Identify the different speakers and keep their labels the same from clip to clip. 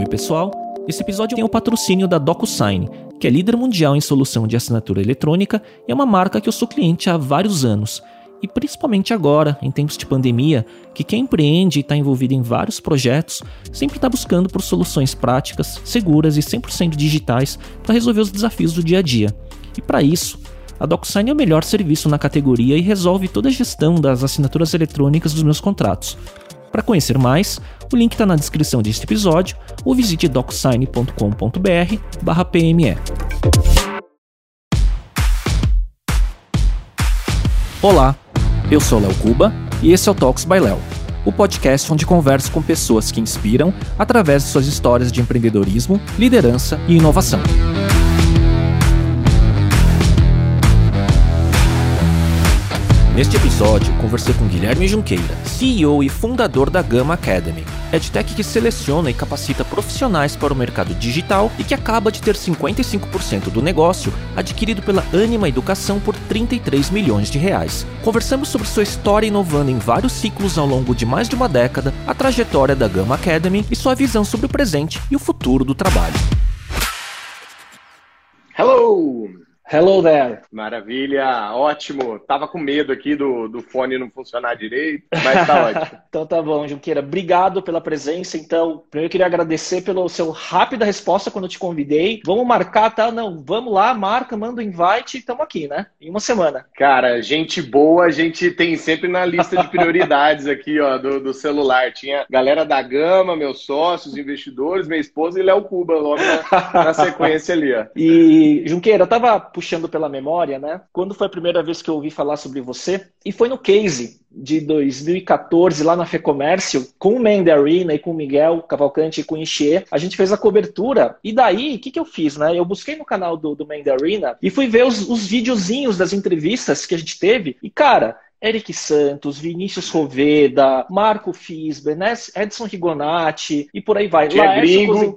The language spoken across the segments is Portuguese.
Speaker 1: Oi, pessoal. Esse episódio tem o patrocínio da DocuSign, que é líder mundial em solução de assinatura eletrônica e é uma marca que eu sou cliente há vários anos. E principalmente agora, em tempos de pandemia, que quem empreende e está envolvido em vários projetos sempre está buscando por soluções práticas, seguras e 100% digitais para resolver os desafios do dia a dia. E para isso, a DocuSign é o melhor serviço na categoria e resolve toda a gestão das assinaturas eletrônicas dos meus contratos. Para conhecer mais, o link está na descrição deste episódio ou visite docsign.com.br/pme. Olá, eu sou Léo Cuba e esse é o Talks by Léo, o podcast onde converso com pessoas que inspiram através de suas histórias de empreendedorismo, liderança e inovação. Neste episódio, conversei com Guilherme Junqueira, CEO e fundador da Gama Academy, EdTech que seleciona e capacita profissionais para o mercado digital e que acaba de ter 55% do negócio adquirido pela Anima Educação por 33 milhões de reais. Conversamos sobre sua história inovando em vários ciclos ao longo de mais de uma década, a trajetória da Gama Academy e sua visão sobre o presente e o futuro do trabalho.
Speaker 2: Hello!
Speaker 3: Hello there.
Speaker 2: Maravilha, ótimo. Tava com medo aqui do, do fone não funcionar direito, mas tá ótimo.
Speaker 3: então tá bom, Junqueira. Obrigado pela presença. Então, primeiro eu queria agradecer pelo seu rápida resposta quando eu te convidei. Vamos marcar, tá? Não, vamos lá, marca, manda o um invite e estamos aqui, né? Em uma semana.
Speaker 2: Cara, gente boa, a gente tem sempre na lista de prioridades aqui, ó, do, do celular. Tinha galera da Gama, meus sócios, investidores, minha esposa e Léo Cuba logo na, na sequência ali, ó.
Speaker 3: E, Junqueira, eu tava puxando pela memória, né? Quando foi a primeira vez que eu ouvi falar sobre você? E foi no Case de 2014, lá na FEComércio, com o Mandarina e com o Miguel Cavalcante e com o Enchê. A gente fez a cobertura. E daí, o que, que eu fiz, né? Eu busquei no canal do, do e fui ver os, os videozinhos das entrevistas que a gente teve. E, cara, Eric Santos, Vinícius Roveda, Marco Fisber, né? Edson Rigonati e por aí vai.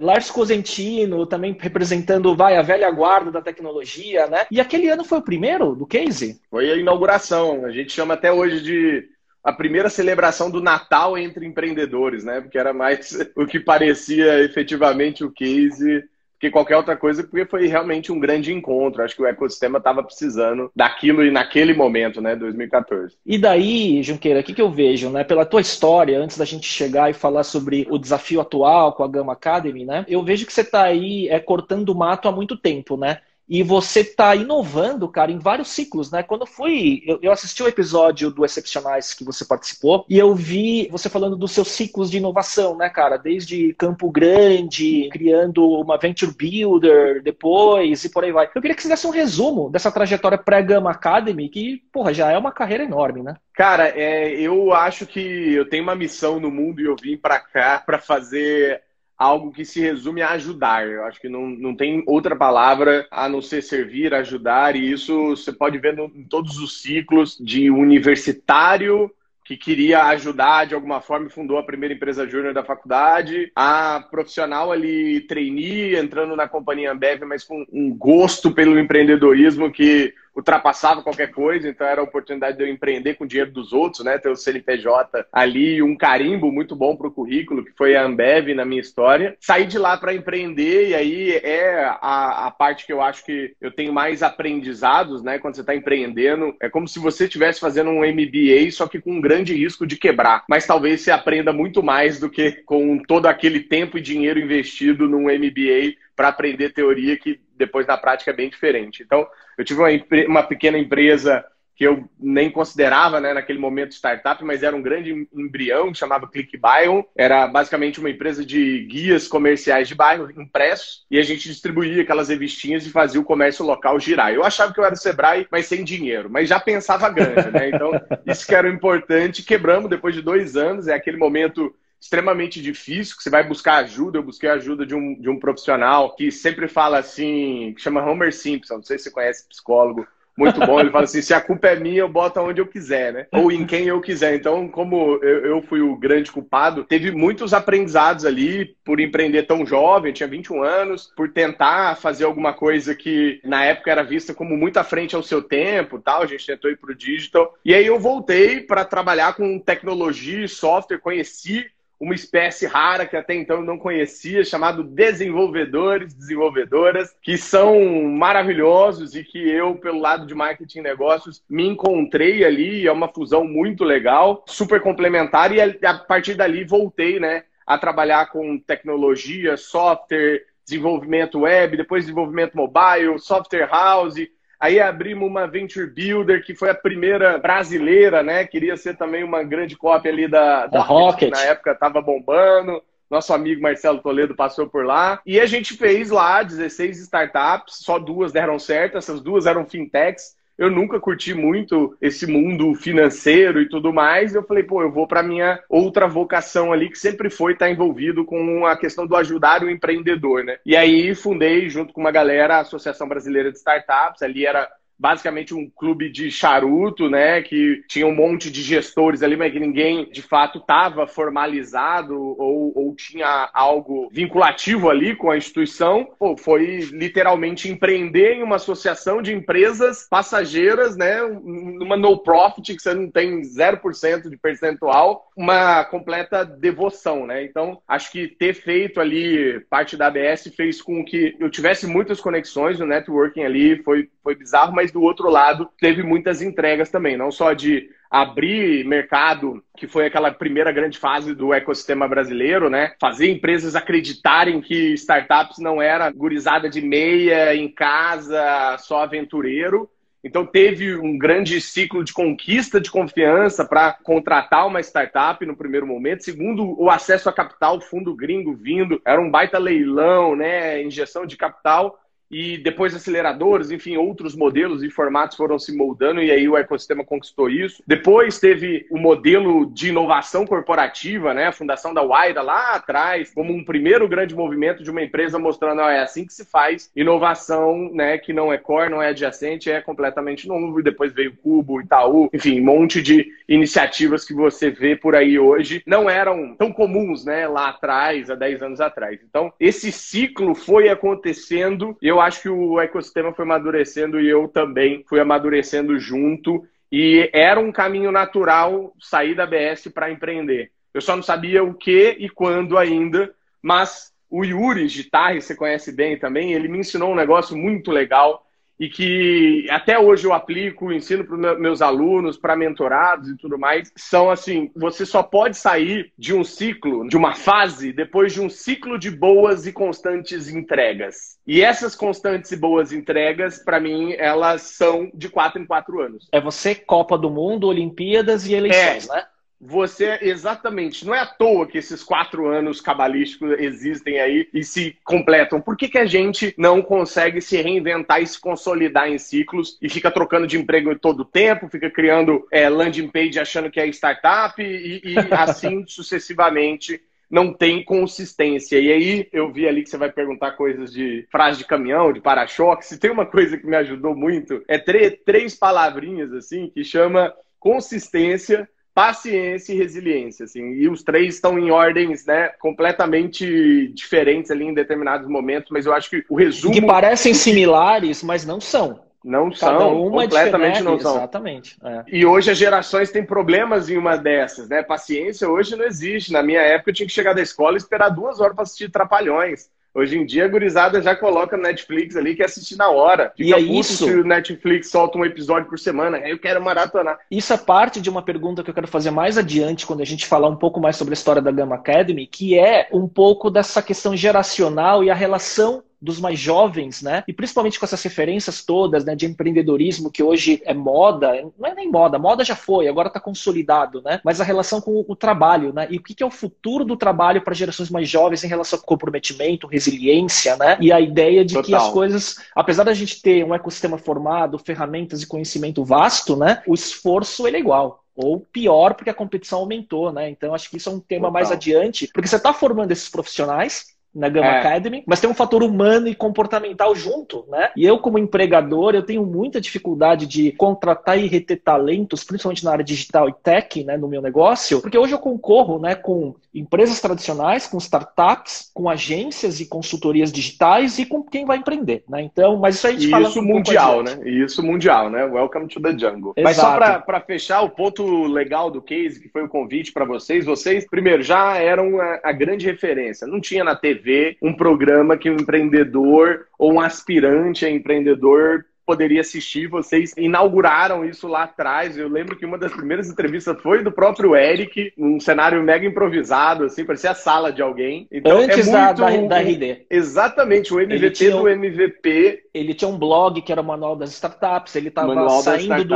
Speaker 3: Lars Cosentino também representando vai, a velha guarda da tecnologia, né? E aquele ano foi o primeiro do Case?
Speaker 2: Foi a inauguração. A gente chama até hoje de a primeira celebração do Natal entre empreendedores, né? Porque era mais o que parecia efetivamente o Case que qualquer outra coisa, porque foi realmente um grande encontro. Acho que o ecossistema estava precisando daquilo e naquele momento, né, 2014.
Speaker 3: E daí, Junqueira, o que, que eu vejo, né, pela tua história, antes da gente chegar e falar sobre o desafio atual com a Gama Academy, né, eu vejo que você está aí é, cortando o mato há muito tempo, né? E você está inovando, cara, em vários ciclos, né? Quando eu fui, eu, eu, assisti o episódio do Excepcionais que você participou e eu vi você falando dos seus ciclos de inovação, né, cara? Desde Campo Grande, criando uma Venture Builder depois e por aí vai. Eu queria que você desse um resumo dessa trajetória pré-Gama Academy, que, porra, já é uma carreira enorme, né?
Speaker 2: Cara, é, eu acho que eu tenho uma missão no mundo e eu vim para cá para fazer algo que se resume a ajudar. Eu acho que não, não tem outra palavra a não ser servir, ajudar, e isso você pode ver no, em todos os ciclos de universitário que queria ajudar de alguma forma e fundou a primeira empresa júnior da faculdade, a profissional ali trainee, entrando na companhia Ambev, mas com um gosto pelo empreendedorismo que ultrapassava qualquer coisa, então era a oportunidade de eu empreender com o dinheiro dos outros, né? Ter o CNPJ ali, um carimbo muito bom para o currículo, que foi a Ambev na minha história. Saí de lá para empreender, e aí é a, a parte que eu acho que eu tenho mais aprendizados, né? Quando você está empreendendo, é como se você estivesse fazendo um MBA, só que com um grande risco de quebrar. Mas talvez você aprenda muito mais do que com todo aquele tempo e dinheiro investido num MBA para aprender teoria que depois na prática é bem diferente. Então, eu tive uma, uma pequena empresa que eu nem considerava né, naquele momento startup, mas era um grande embrião que chamava Click Bio. Era basicamente uma empresa de guias comerciais de bairro impressos e a gente distribuía aquelas revistinhas e fazia o comércio local girar. Eu achava que eu era Sebrae, mas sem dinheiro, mas já pensava grande, né? Então, isso que era importante. Quebramos depois de dois anos, é aquele momento extremamente difícil, que você vai buscar ajuda. Eu busquei ajuda de um, de um profissional que sempre fala assim, que chama Homer Simpson, não sei se você conhece psicólogo, muito bom. Ele fala assim: se a culpa é minha, eu boto onde eu quiser, né? Ou em quem eu quiser. Então, como eu, eu, fui o grande culpado, teve muitos aprendizados ali por empreender tão jovem, tinha 21 anos, por tentar fazer alguma coisa que na época era vista como muito à frente ao seu tempo, tal. A gente tentou ir pro digital. E aí eu voltei para trabalhar com tecnologia e software, conheci uma espécie rara que até então eu não conhecia, chamado desenvolvedores, desenvolvedoras, que são maravilhosos e que eu, pelo lado de marketing e negócios, me encontrei ali. É uma fusão muito legal, super complementar, e a partir dali voltei, né? A trabalhar com tecnologia, software, desenvolvimento web, depois desenvolvimento mobile, software house, Aí abrimos uma Venture Builder, que foi a primeira brasileira, né? Queria ser também uma grande cópia ali da, da, Rocket, que na época estava bombando. Nosso amigo Marcelo Toledo passou por lá. E a gente fez lá 16 startups, só duas deram certo, essas duas eram fintechs eu nunca curti muito esse mundo financeiro e tudo mais. Eu falei, pô, eu vou para minha outra vocação ali, que sempre foi estar tá envolvido com a questão do ajudar o empreendedor, né? E aí fundei, junto com uma galera, a Associação Brasileira de Startups. Ali era basicamente um clube de charuto, né? Que tinha um monte de gestores ali, mas que ninguém de fato estava formalizado ou, ou tinha algo vinculativo ali com a instituição. Pô, foi literalmente empreender em uma associação de empresas passageiras, né? Numa no profit que você não tem 0% de percentual, uma completa devoção, né? Então, acho que ter feito ali parte da ABS fez com que eu tivesse muitas conexões, o networking ali foi, foi bizarro, mas do outro lado teve muitas entregas também, não só de abrir mercado, que foi aquela primeira grande fase do ecossistema brasileiro, né? Fazer empresas acreditarem que startups não era gurizada de meia em casa, só aventureiro. Então teve um grande ciclo de conquista de confiança para contratar uma startup no primeiro momento. Segundo, o acesso a capital, fundo gringo vindo, era um baita leilão, né? Injeção de capital e depois aceleradores, enfim, outros modelos e formatos foram se moldando e aí o ecossistema conquistou isso. Depois teve o modelo de inovação corporativa, né? A fundação da Waira lá atrás, como um primeiro grande movimento de uma empresa mostrando, é assim que se faz inovação, né, que não é core, não é adjacente, é completamente novo. E depois veio o Cubo, Itaú, enfim, um monte de iniciativas que você vê por aí hoje não eram tão comuns, né, lá atrás, há 10 anos atrás. Então, esse ciclo foi acontecendo, eu acho que o ecossistema foi amadurecendo e eu também fui amadurecendo junto. E era um caminho natural sair da BS para empreender. Eu só não sabia o que e quando ainda, mas o Yuri Gitarre, você conhece bem também, ele me ensinou um negócio muito legal e que até hoje eu aplico, ensino para meus alunos, para mentorados e tudo mais, são assim: você só pode sair de um ciclo, de uma fase, depois de um ciclo de boas e constantes entregas. E essas constantes e boas entregas, para mim, elas são de quatro em quatro anos.
Speaker 3: É você, Copa do Mundo, Olimpíadas e eleições, é. né?
Speaker 2: Você, exatamente, não é à toa que esses quatro anos cabalísticos existem aí e se completam. Por que, que a gente não consegue se reinventar e se consolidar em ciclos e fica trocando de emprego todo o tempo, fica criando é, landing page achando que é startup e, e assim sucessivamente? não tem consistência. E aí eu vi ali que você vai perguntar coisas de frase de caminhão, de para-choque. Se tem uma coisa que me ajudou muito, é três palavrinhas assim que chama consistência, paciência e resiliência, assim, e os três estão em ordens, né, completamente diferentes ali em determinados momentos, mas eu acho que o resumo...
Speaker 3: Que parecem similares, mas não são.
Speaker 2: Não Cada são, uma completamente não são.
Speaker 3: Exatamente. É.
Speaker 2: E hoje as gerações têm problemas em uma dessas, né? Paciência hoje não existe. Na minha época eu tinha que chegar da escola e esperar duas horas para assistir Trapalhões. Hoje em dia, a gurizada já coloca no Netflix ali que assistir na hora.
Speaker 3: Fica e é isso.
Speaker 2: Se o Netflix solta um episódio por semana, aí eu quero maratonar.
Speaker 3: Isso é parte de uma pergunta que eu quero fazer mais adiante, quando a gente falar um pouco mais sobre a história da Gama Academy, que é um pouco dessa questão geracional e a relação dos mais jovens, né? E principalmente com essas referências todas, né, de empreendedorismo que hoje é moda, não é nem moda, moda já foi, agora está consolidado, né? Mas a relação com o trabalho, né? E o que é o futuro do trabalho para gerações mais jovens em relação ao comprometimento, resiliência, né? E a ideia de Total. que as coisas, apesar da gente ter um ecossistema formado, ferramentas e conhecimento vasto, né? O esforço ele é igual ou pior porque a competição aumentou, né? Então acho que isso é um tema Total. mais adiante, porque você está formando esses profissionais na Gama é. Academy, mas tem um fator humano e comportamental junto, né? E eu, como empregador, eu tenho muita dificuldade de contratar e reter talentos, principalmente na área digital e tech, né, no meu negócio, porque hoje eu concorro, né, com empresas tradicionais, com startups, com agências e consultorias digitais e com quem vai empreender, né? Então, mas isso a gente
Speaker 2: e
Speaker 3: fala
Speaker 2: isso um mundial, né? Isso mundial, né? Welcome to the jungle. Exato. Mas só para fechar o ponto legal do case, que foi o convite para vocês, vocês primeiro já eram a, a grande referência. Não tinha na TV TV um programa que um empreendedor ou um aspirante a empreendedor poderia assistir. Vocês inauguraram isso lá atrás. Eu lembro que uma das primeiras entrevistas foi do próprio Eric, um cenário mega improvisado, assim, parecia a sala de alguém.
Speaker 3: Então, Antes é muito... da, da, da RD.
Speaker 2: Exatamente, o MVP do MVP.
Speaker 3: Ele tinha um blog que era o Manual das Startups, ele estava saindo, do,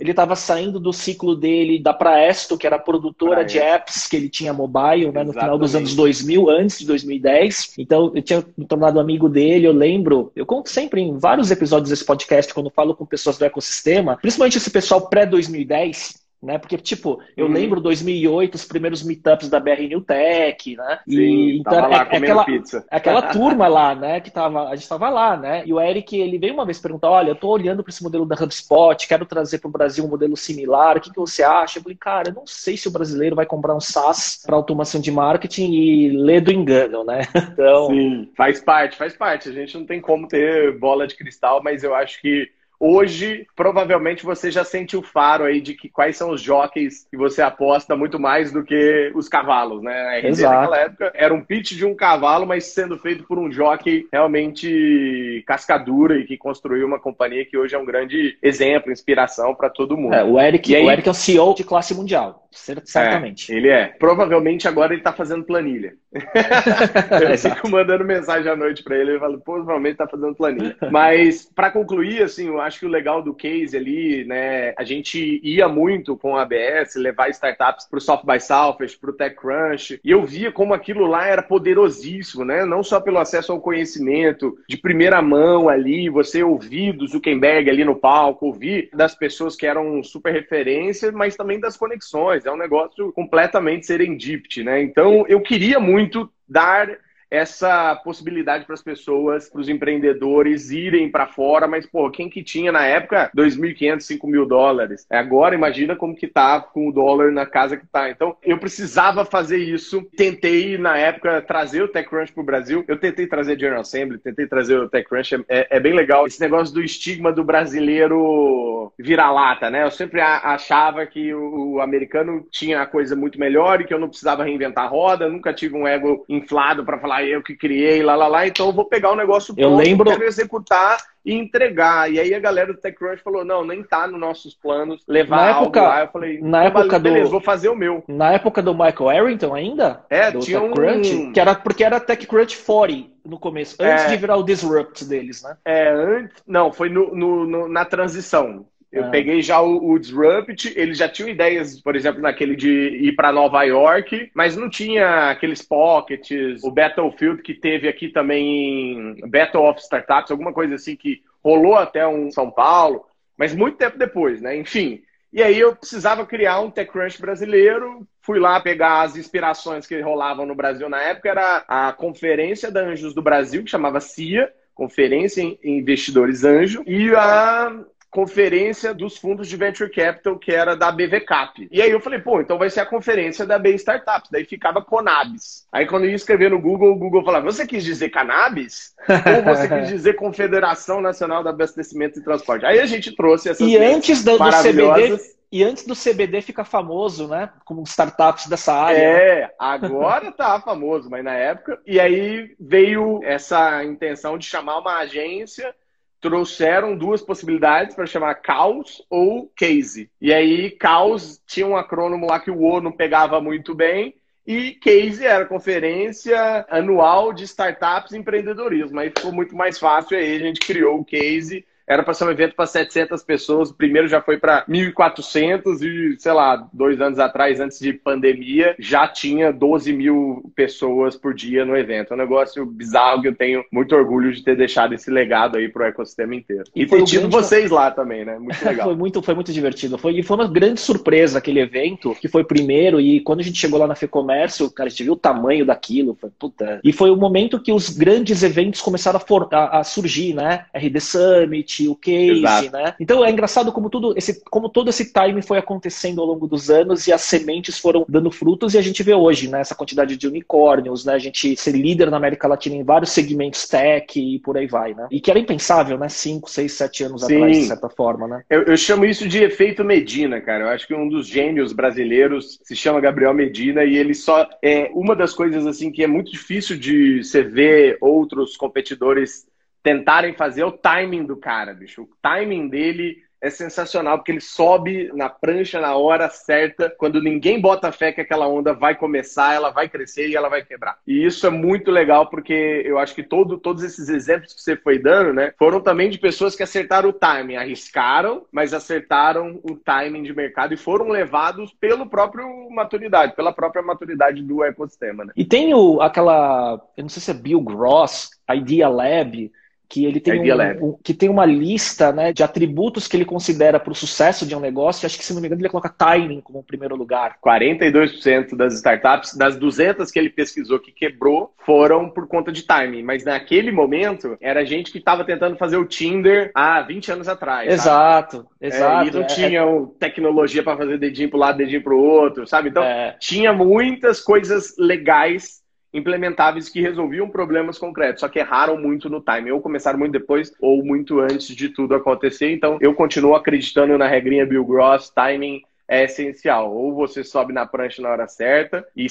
Speaker 3: ele saindo do ciclo dele da Praesto, que era produtora de apps que ele tinha mobile, né, no final dos anos 2000, antes de 2010. Então, eu tinha me tornado amigo dele, eu lembro, eu conto sempre em vários episódios desse podcast podcast, quando falo com pessoas do ecossistema, principalmente esse pessoal pré-2010, né? Porque, tipo, eu uhum. lembro 2008, os primeiros meetups da BR New Tech, né?
Speaker 2: Sim, e então é, é, aquela, pizza.
Speaker 3: aquela turma lá, né? Que tava, a gente tava lá, né? E o Eric, ele veio uma vez perguntar: olha, eu tô olhando para esse modelo da HubSpot, quero trazer para o Brasil um modelo similar, o que, que você acha? Eu falei, cara, eu não sei se o brasileiro vai comprar um SaaS para automação de marketing e ler do engano, né?
Speaker 2: Então. Sim, faz parte, faz parte. A gente não tem como ter bola de cristal, mas eu acho que Hoje, provavelmente, você já sente o faro aí de que quais são os jockeys que você aposta muito mais do que os cavalos, né? A
Speaker 3: Exato. naquela
Speaker 2: época era um pitch de um cavalo, mas sendo feito por um jockey realmente cascadura e que construiu uma companhia que hoje é um grande exemplo, inspiração para todo mundo.
Speaker 3: É, o, Eric, aí... o Eric é o CEO de classe mundial, certamente.
Speaker 2: É, ele é. Provavelmente agora ele está fazendo planilha. eu fico mandando mensagem à noite para ele, ele fala, provavelmente está fazendo planilha. Mas, para concluir, assim, eu acho que o legal do case ali, né, a gente ia muito com a ABS, levar startups para o Soft by Southwest, para o TechCrunch, e eu via como aquilo lá era poderosíssimo, né? Não só pelo acesso ao conhecimento de primeira mão ali, você ouvir do Zuckerberg ali no palco, ouvir das pessoas que eram super referências, mas também das conexões. É um negócio completamente serendipity, né? Então, eu queria muito dar essa possibilidade para as pessoas, para os empreendedores irem para fora, mas, pô, quem que tinha na época 2.500, 5 mil dólares? Agora, imagina como que tá com o dólar na casa que tá. Então, eu precisava fazer isso. Tentei, na época, trazer o TechCrunch para o Brasil. Eu tentei trazer General Assembly, tentei trazer o TechCrunch. É, é bem legal esse negócio do estigma do brasileiro vira-lata, né? Eu sempre achava que o americano tinha a coisa muito melhor e que eu não precisava reinventar a roda. Nunca tive um ego inflado para falar eu que criei, lá, lá, lá, então eu vou pegar o negócio
Speaker 3: pronto, eu lembro...
Speaker 2: quero executar e entregar. E aí a galera do TechCrunch falou, não, nem tá nos nossos planos levar
Speaker 3: na época,
Speaker 2: algo lá. Eu falei,
Speaker 3: na época
Speaker 2: beleza,
Speaker 3: do...
Speaker 2: vou fazer o meu.
Speaker 3: Na época do Michael Arrington ainda?
Speaker 2: É, do tinha TechCrunch,
Speaker 3: um... que era porque era TechCrunch 40 no começo, antes é... de virar o Disrupt deles, né?
Speaker 2: É, antes... Não, foi no, no, no na transição. Eu ah. peguei já o, o, Disrupt, eles já tinham ideias, por exemplo, naquele de ir para Nova York, mas não tinha aqueles pockets, o Battlefield que teve aqui também, Battle of Startups, alguma coisa assim que rolou até um São Paulo, mas muito tempo depois, né? Enfim. E aí eu precisava criar um TechCrunch brasileiro, fui lá pegar as inspirações que rolavam no Brasil na época, era a Conferência da Anjos do Brasil, que chamava CIA, Conferência em Investidores Anjo, e a conferência dos fundos de venture capital que era da BVCap. E aí eu falei, pô, então vai ser a conferência da B Startups. Daí ficava Conabis. Aí quando eu ia escrever no Google, o Google falava, você quis dizer cannabis? Ou você quis dizer Confederação Nacional de Abastecimento e Transporte? Aí a gente trouxe essas
Speaker 3: E antes do, do CBD, e antes do CBD fica famoso, né? Como startups dessa área.
Speaker 2: É, né? agora tá famoso, mas na época. E aí veio essa intenção de chamar uma agência trouxeram duas possibilidades para chamar Caos ou Case. E aí, Caos tinha um acrônimo lá que o O não pegava muito bem, e Case era conferência anual de startups e empreendedorismo. Aí ficou muito mais fácil, aí a gente criou o Case era para ser um evento para 700 pessoas, o primeiro já foi para 1.400 e, sei lá, dois anos atrás, antes de pandemia, já tinha 12 mil pessoas por dia no evento. É um negócio bizarro que eu tenho muito orgulho de ter deixado esse legado aí pro ecossistema inteiro. E, e ter tido grande... vocês lá também, né? Muito legal.
Speaker 3: foi, muito, foi muito divertido. Foi, e foi uma grande surpresa aquele evento, que foi primeiro, e quando a gente chegou lá na FEComércio, cara, a gente viu o tamanho daquilo, foi, puta. E foi o momento que os grandes eventos começaram a, for, a, a surgir, né? RD Summit, o Case, Exato. né? Então é engraçado como tudo, esse, como todo esse time foi acontecendo ao longo dos anos e as sementes foram dando frutos e a gente vê hoje, né? Essa quantidade de unicórnios, né? A gente ser líder na América Latina em vários segmentos tech e por aí vai, né? E que era impensável, né? Cinco, seis, sete anos Sim. atrás, de certa forma, né?
Speaker 2: Eu, eu chamo isso de efeito Medina, cara. Eu acho que um dos gênios brasileiros se chama Gabriel Medina e ele só é uma das coisas assim que é muito difícil de você ver outros competidores tentarem fazer é o timing do cara, bicho. O timing dele é sensacional, porque ele sobe na prancha na hora certa, quando ninguém bota fé que aquela onda vai começar, ela vai crescer e ela vai quebrar. E isso é muito legal, porque eu acho que todo, todos esses exemplos que você foi dando, né, foram também de pessoas que acertaram o timing, arriscaram, mas acertaram o timing de mercado e foram levados pelo próprio maturidade, pela própria maturidade do ecossistema, né?
Speaker 3: E tem o, aquela, eu não sei se é Bill Gross, Idea Lab, que ele tem, um, um, que tem uma lista né, de atributos que ele considera para o sucesso de um negócio. Acho que, se não me engano, ele coloca timing como primeiro lugar.
Speaker 2: 42% das startups, das 200 que ele pesquisou que quebrou, foram por conta de timing. Mas naquele momento, era gente que estava tentando fazer o Tinder há 20 anos atrás.
Speaker 3: Exato, sabe? exato.
Speaker 2: É, e não é, tinha é... tecnologia para fazer dedinho para o lado, dedinho para o outro, sabe? Então, é. tinha muitas coisas legais implementáveis que resolviam problemas concretos, só que erraram muito no time, ou começaram muito depois, ou muito antes de tudo acontecer. Então, eu continuo acreditando na regrinha Bill Gross, timing é essencial. Ou você sobe na prancha na hora certa e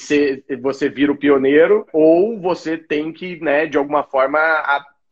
Speaker 2: você vira o pioneiro, ou você tem que, né, de alguma forma,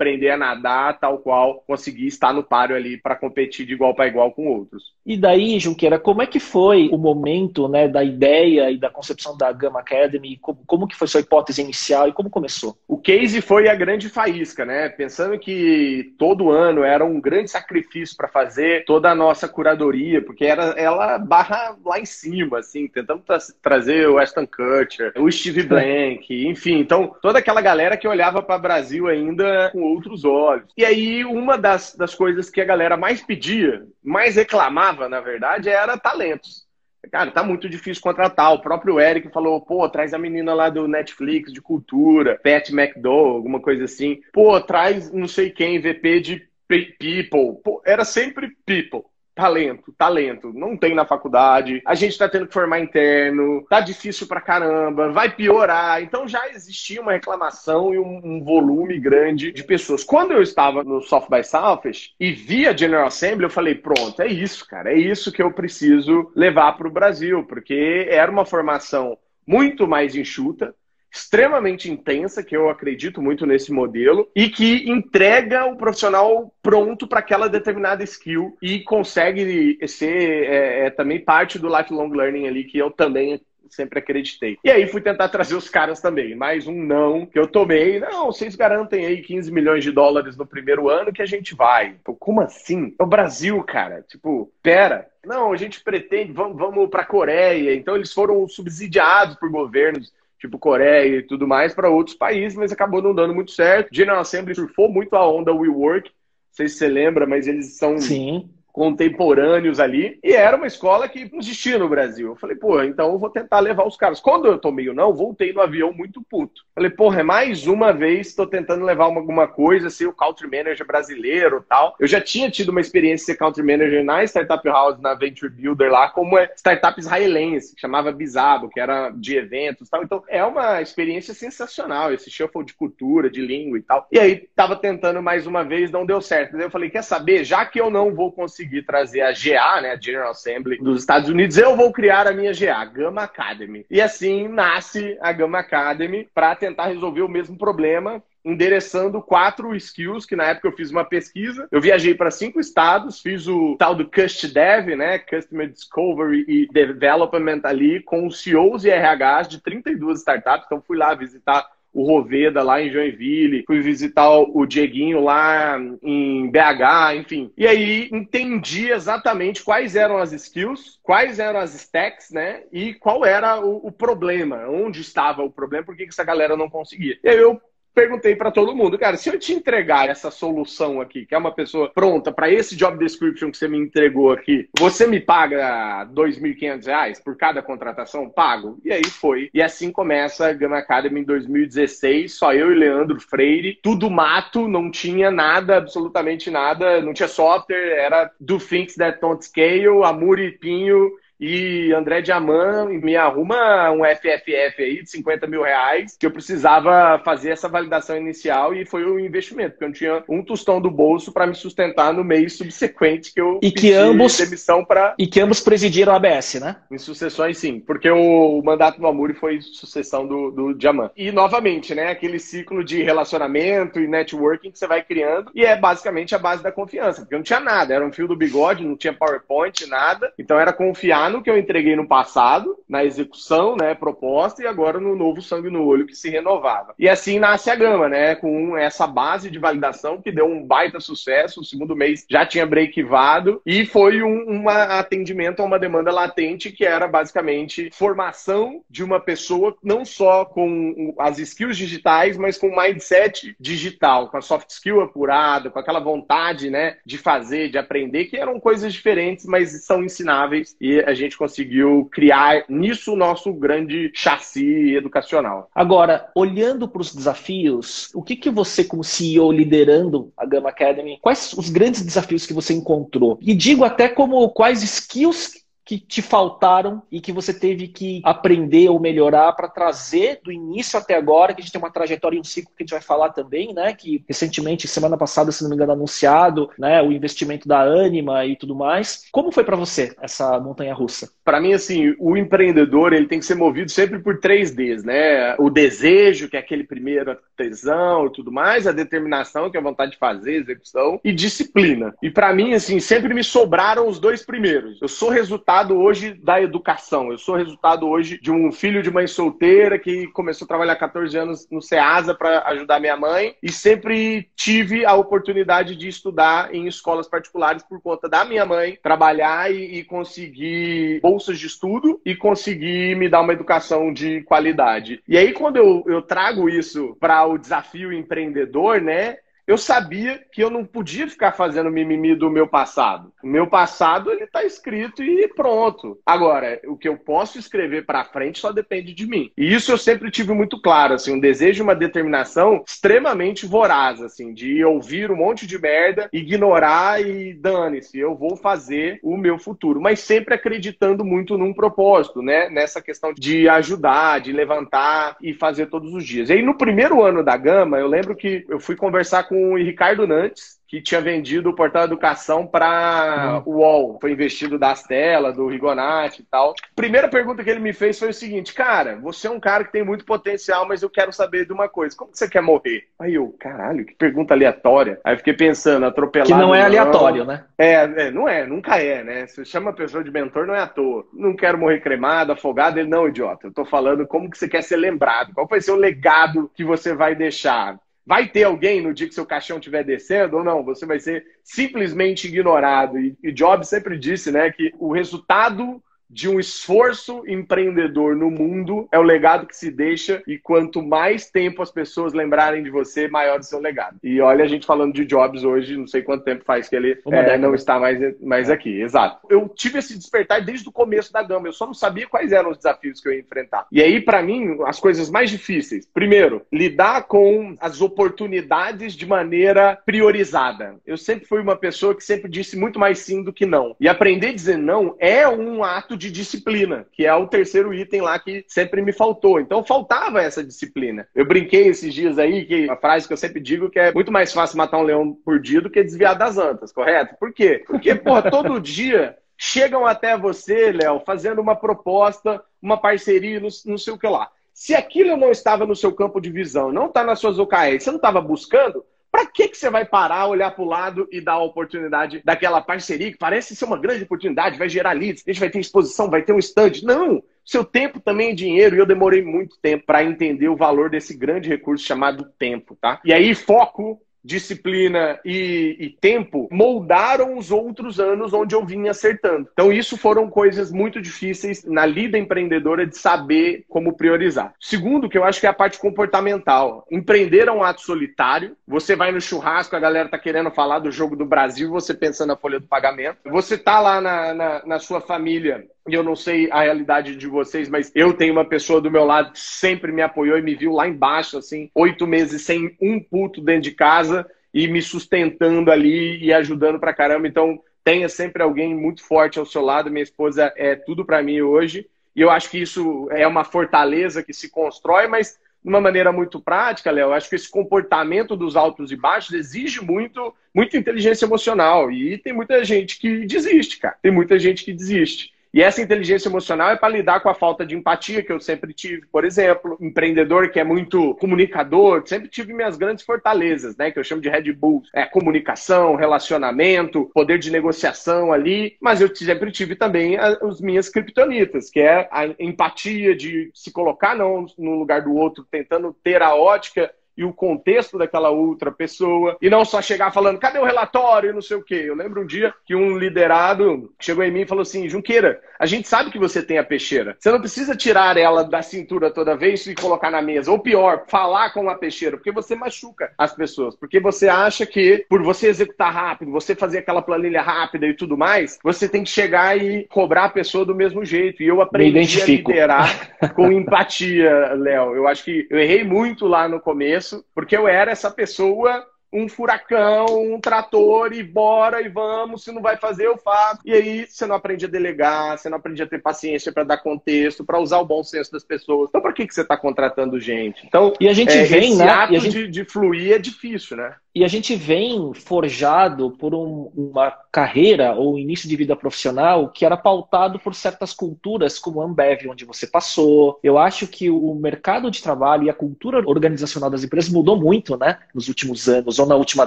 Speaker 2: aprender a nadar, tal qual conseguir estar no páreo ali para competir de igual para igual com outros.
Speaker 3: E daí, Junqueira, como é que foi o momento né, da ideia e da concepção da Gama Academy? Como, como que foi sua hipótese inicial e como começou?
Speaker 2: O case foi a grande faísca, né? Pensando que todo ano era um grande sacrifício para fazer toda a nossa curadoria, porque era ela barra lá em cima, assim, tentando tra trazer o Aston Kutcher, o Steve Blank, enfim, então toda aquela galera que olhava para o Brasil ainda com outros olhos. E aí, uma das, das coisas que a galera mais pedia, mais reclamava, na verdade, era talentos. Cara, tá muito difícil contratar. O próprio Eric falou, pô, traz a menina lá do Netflix de cultura, Pat McDowell, alguma coisa assim. Pô, traz não sei quem, VP de People. Pô, era sempre People talento, talento, não tem na faculdade, a gente tá tendo que formar interno, tá difícil pra caramba, vai piorar. Então já existia uma reclamação e um, um volume grande de pessoas. Quando eu estava no South by Southwest e vi a General Assembly, eu falei, pronto, é isso, cara, é isso que eu preciso levar para o Brasil, porque era uma formação muito mais enxuta, extremamente intensa, que eu acredito muito nesse modelo, e que entrega o profissional pronto para aquela determinada skill e consegue ser é, é, também parte do lifelong learning ali, que eu também sempre acreditei. E aí fui tentar trazer os caras também. Mais um não que eu tomei. Não, vocês garantem aí 15 milhões de dólares no primeiro ano que a gente vai. Pô, como assim? É o Brasil, cara. Tipo, pera. Não, a gente pretende, vamos, vamos para a Coreia. Então eles foram subsidiados por governos tipo Coreia e tudo mais, para outros países, mas acabou não dando muito certo. General Assembly surfou muito a onda WeWork, não sei se você lembra, mas eles são
Speaker 3: Sim
Speaker 2: contemporâneos ali, e era uma escola que existia no Brasil. Eu falei, pô, então eu vou tentar levar os caras. Quando eu tomei o não, voltei no avião muito puto. Falei, porra, é mais uma vez estou tentando levar uma, alguma coisa, ser o country manager brasileiro tal. Eu já tinha tido uma experiência de ser country manager na Startup House, na Venture Builder lá, como é startup israelense, que chamava Bizabo, que era de eventos tal. Então, é uma experiência sensacional, esse shuffle de cultura, de língua e tal. E aí, tava tentando mais uma vez, não deu certo. Eu falei, quer saber? Já que eu não vou conseguir conseguir trazer a GA, né, a General Assembly dos Estados Unidos, eu vou criar a minha GA, Gamma Academy. E assim nasce a Gamma Academy para tentar resolver o mesmo problema endereçando quatro skills, que na época eu fiz uma pesquisa. Eu viajei para cinco estados, fiz o tal do Cust Dev, né? Customer Discovery e Development ali, com CEOs e RHs de 32 startups. Então fui lá visitar o Roveda lá em Joinville, fui visitar o Dieguinho lá em BH, enfim. E aí entendi exatamente quais eram as skills, quais eram as stacks, né? E qual era o, o problema, onde estava o problema, por que essa galera não conseguia. E aí eu perguntei para todo mundo, cara, se eu te entregar essa solução aqui, que é uma pessoa pronta para esse job description que você me entregou aqui, você me paga R$ 2.500 por cada contratação? Pago. E aí foi. E assim começa a Gama Academy em 2016, só eu e Leandro Freire, tudo mato, não tinha nada, absolutamente nada, não tinha software, era do Things That Don't Scale, Amor e Pinho, e André Diamant me arruma um FFF aí de 50 mil reais que eu precisava fazer essa validação inicial e foi o um investimento, porque eu não tinha um tostão do bolso para me sustentar no mês subsequente que eu
Speaker 3: e que ambos demissão para e que ambos presidiram a ABS, né?
Speaker 2: Em sucessões sim, porque o, mandato do Amuri foi sucessão do, do Diamant. E novamente, né, aquele ciclo de relacionamento e networking que você vai criando e é basicamente a base da confiança, porque eu não tinha nada, era um fio do bigode, não tinha PowerPoint, nada, então era confiar no que eu entreguei no passado, na execução, né, proposta, e agora no novo sangue no olho que se renovava. E assim nasce a Gama, né, com essa base de validação que deu um baita sucesso. O segundo mês já tinha breakivado e foi um, um atendimento a uma demanda latente que era basicamente formação de uma pessoa não só com as skills digitais, mas com mindset digital, com a soft skill apurada, com aquela vontade, né, de fazer, de aprender, que eram coisas diferentes, mas são ensináveis e a gente conseguiu criar nisso o nosso grande chassi educacional.
Speaker 3: Agora, olhando para os desafios, o que, que você, como CEO liderando a Gama Academy, quais os grandes desafios que você encontrou? E digo até como quais skills que te faltaram e que você teve que aprender ou melhorar para trazer do início até agora, que a gente tem uma trajetória e um ciclo que a gente vai falar também, né? Que recentemente, semana passada, se não me engano, anunciado, né? O investimento da Anima e tudo mais. Como foi para você essa montanha russa?
Speaker 2: Para mim, assim, o empreendedor ele tem que ser movido sempre por três Ds, né? O desejo, que é aquele primeiro tesão e tudo mais, a determinação, que é a vontade de fazer, execução, e disciplina. E para mim, assim, sempre me sobraram os dois primeiros. Eu sou resultado resultado hoje da educação. Eu sou resultado hoje de um filho de mãe solteira que começou a trabalhar 14 anos no SEASA para ajudar minha mãe e sempre tive a oportunidade de estudar em escolas particulares por conta da minha mãe, trabalhar e, e conseguir bolsas de estudo e conseguir me dar uma educação de qualidade. E aí, quando eu, eu trago isso para o desafio empreendedor, né? Eu sabia que eu não podia ficar fazendo mimimi do meu passado. O meu passado ele está escrito e pronto. Agora, o que eu posso escrever para frente só depende de mim. E isso eu sempre tive muito claro, assim, um desejo, uma determinação extremamente voraz, assim, de ouvir um monte de merda, ignorar e dane-se, eu vou fazer o meu futuro, mas sempre acreditando muito num propósito, né? Nessa questão de ajudar, de levantar e fazer todos os dias. E aí no primeiro ano da Gama, eu lembro que eu fui conversar com com o Ricardo Nantes, que tinha vendido o portal Educação para uhum. o UOL. Foi investido da Astela, do Rigonati e tal. Primeira pergunta que ele me fez foi o seguinte: Cara, você é um cara que tem muito potencial, mas eu quero saber de uma coisa: como que você quer morrer? Aí eu, caralho, que pergunta aleatória. Aí eu fiquei pensando, atropelado.
Speaker 3: Que não é aleatório,
Speaker 2: não.
Speaker 3: né?
Speaker 2: É, é, não é, nunca é, né? Se chama a pessoa de mentor, não é à toa. Não quero morrer cremado, afogado. Ele, não, idiota. Eu tô falando como que você quer ser lembrado. Qual vai ser o legado que você vai deixar? Vai ter alguém no dia que seu caixão estiver descendo ou não? Você vai ser simplesmente ignorado. E, e Jobs sempre disse né, que o resultado de um esforço empreendedor no mundo é o legado que se deixa e quanto mais tempo as pessoas lembrarem de você, maior o seu legado. E olha a gente falando de Jobs hoje, não sei quanto tempo faz que ele é, não está mais, mais é. aqui. Exato. Eu tive esse despertar desde o começo da gama, eu só não sabia quais eram os desafios que eu ia enfrentar. E aí, para mim, as coisas mais difíceis. Primeiro, lidar com as oportunidades de maneira priorizada. Eu sempre fui uma pessoa que sempre disse muito mais sim do que não. E aprender a dizer não é um ato de disciplina, que é o terceiro item lá que sempre me faltou. Então faltava essa disciplina. Eu brinquei esses dias aí que a frase que eu sempre digo que é muito mais fácil matar um leão por dia do que desviar das antas, correto? Por quê? Porque, porra, todo dia chegam até você, Léo, fazendo uma proposta, uma parceria, não, não sei o que lá. Se aquilo não estava no seu campo de visão, não está nas suas OKRs, você não estava buscando, para que, que você vai parar, olhar para o lado e dar a oportunidade daquela parceria que parece ser uma grande oportunidade, vai gerar leads, a gente vai ter exposição, vai ter um stand? Não! Seu tempo também é dinheiro e eu demorei muito tempo para entender o valor desse grande recurso chamado tempo, tá? E aí foco disciplina e, e, tempo moldaram os outros anos onde eu vinha acertando. Então, isso foram coisas muito difíceis na lida empreendedora de saber como priorizar. Segundo, que eu acho que é a parte comportamental. Empreender é um ato solitário. Você vai no churrasco, a galera tá querendo falar do jogo do Brasil, você pensa na folha do pagamento. Você tá lá na, na, na sua família e eu não sei a realidade de vocês, mas eu tenho uma pessoa do meu lado que sempre me apoiou e me viu lá embaixo, assim, oito meses sem um puto dentro de casa e me sustentando ali e ajudando pra caramba. Então, tenha sempre alguém muito forte ao seu lado. Minha esposa é tudo para mim hoje. E eu acho que isso é uma fortaleza que se constrói, mas de uma maneira muito prática, Léo, acho que esse comportamento dos altos e baixos exige muito, muita inteligência emocional. E tem muita gente que desiste, cara. Tem muita gente que desiste. E essa inteligência emocional é para lidar com a falta de empatia que eu sempre tive, por exemplo, empreendedor que é muito comunicador, sempre tive minhas grandes fortalezas, né, que eu chamo de Red Bull, é comunicação, relacionamento, poder de negociação ali, mas eu sempre tive também as minhas criptonitas, que é a empatia de se colocar não no lugar do outro, tentando ter a ótica e o contexto daquela outra pessoa, e não só chegar falando, cadê o relatório e não sei o quê. Eu lembro um dia que um liderado chegou em mim e falou assim: Junqueira, a gente sabe que você tem a peixeira. Você não precisa tirar ela da cintura toda vez e colocar na mesa. Ou pior, falar com a peixeira, porque você machuca as pessoas. Porque você acha que, por você executar rápido, você fazer aquela planilha rápida e tudo mais, você tem que chegar e cobrar a pessoa do mesmo jeito. E eu aprendi a liderar com empatia, Léo. Eu acho que eu errei muito lá no começo porque eu era essa pessoa um furacão, um trator e bora e vamos, se não vai fazer, eu faço. E aí você não aprende a delegar, você não aprende a ter paciência para dar contexto, para usar o bom senso das pessoas. Então, para que, que você está contratando gente? Então,
Speaker 3: e a gente é, vem,
Speaker 2: esse
Speaker 3: né?
Speaker 2: ato
Speaker 3: gente...
Speaker 2: de, de fluir é difícil, né?
Speaker 3: E a gente vem forjado por um, uma carreira ou início de vida profissional que era pautado por certas culturas, como a Ambev, onde você passou. Eu acho que o mercado de trabalho e a cultura organizacional das empresas mudou muito, né, nos últimos anos ou na última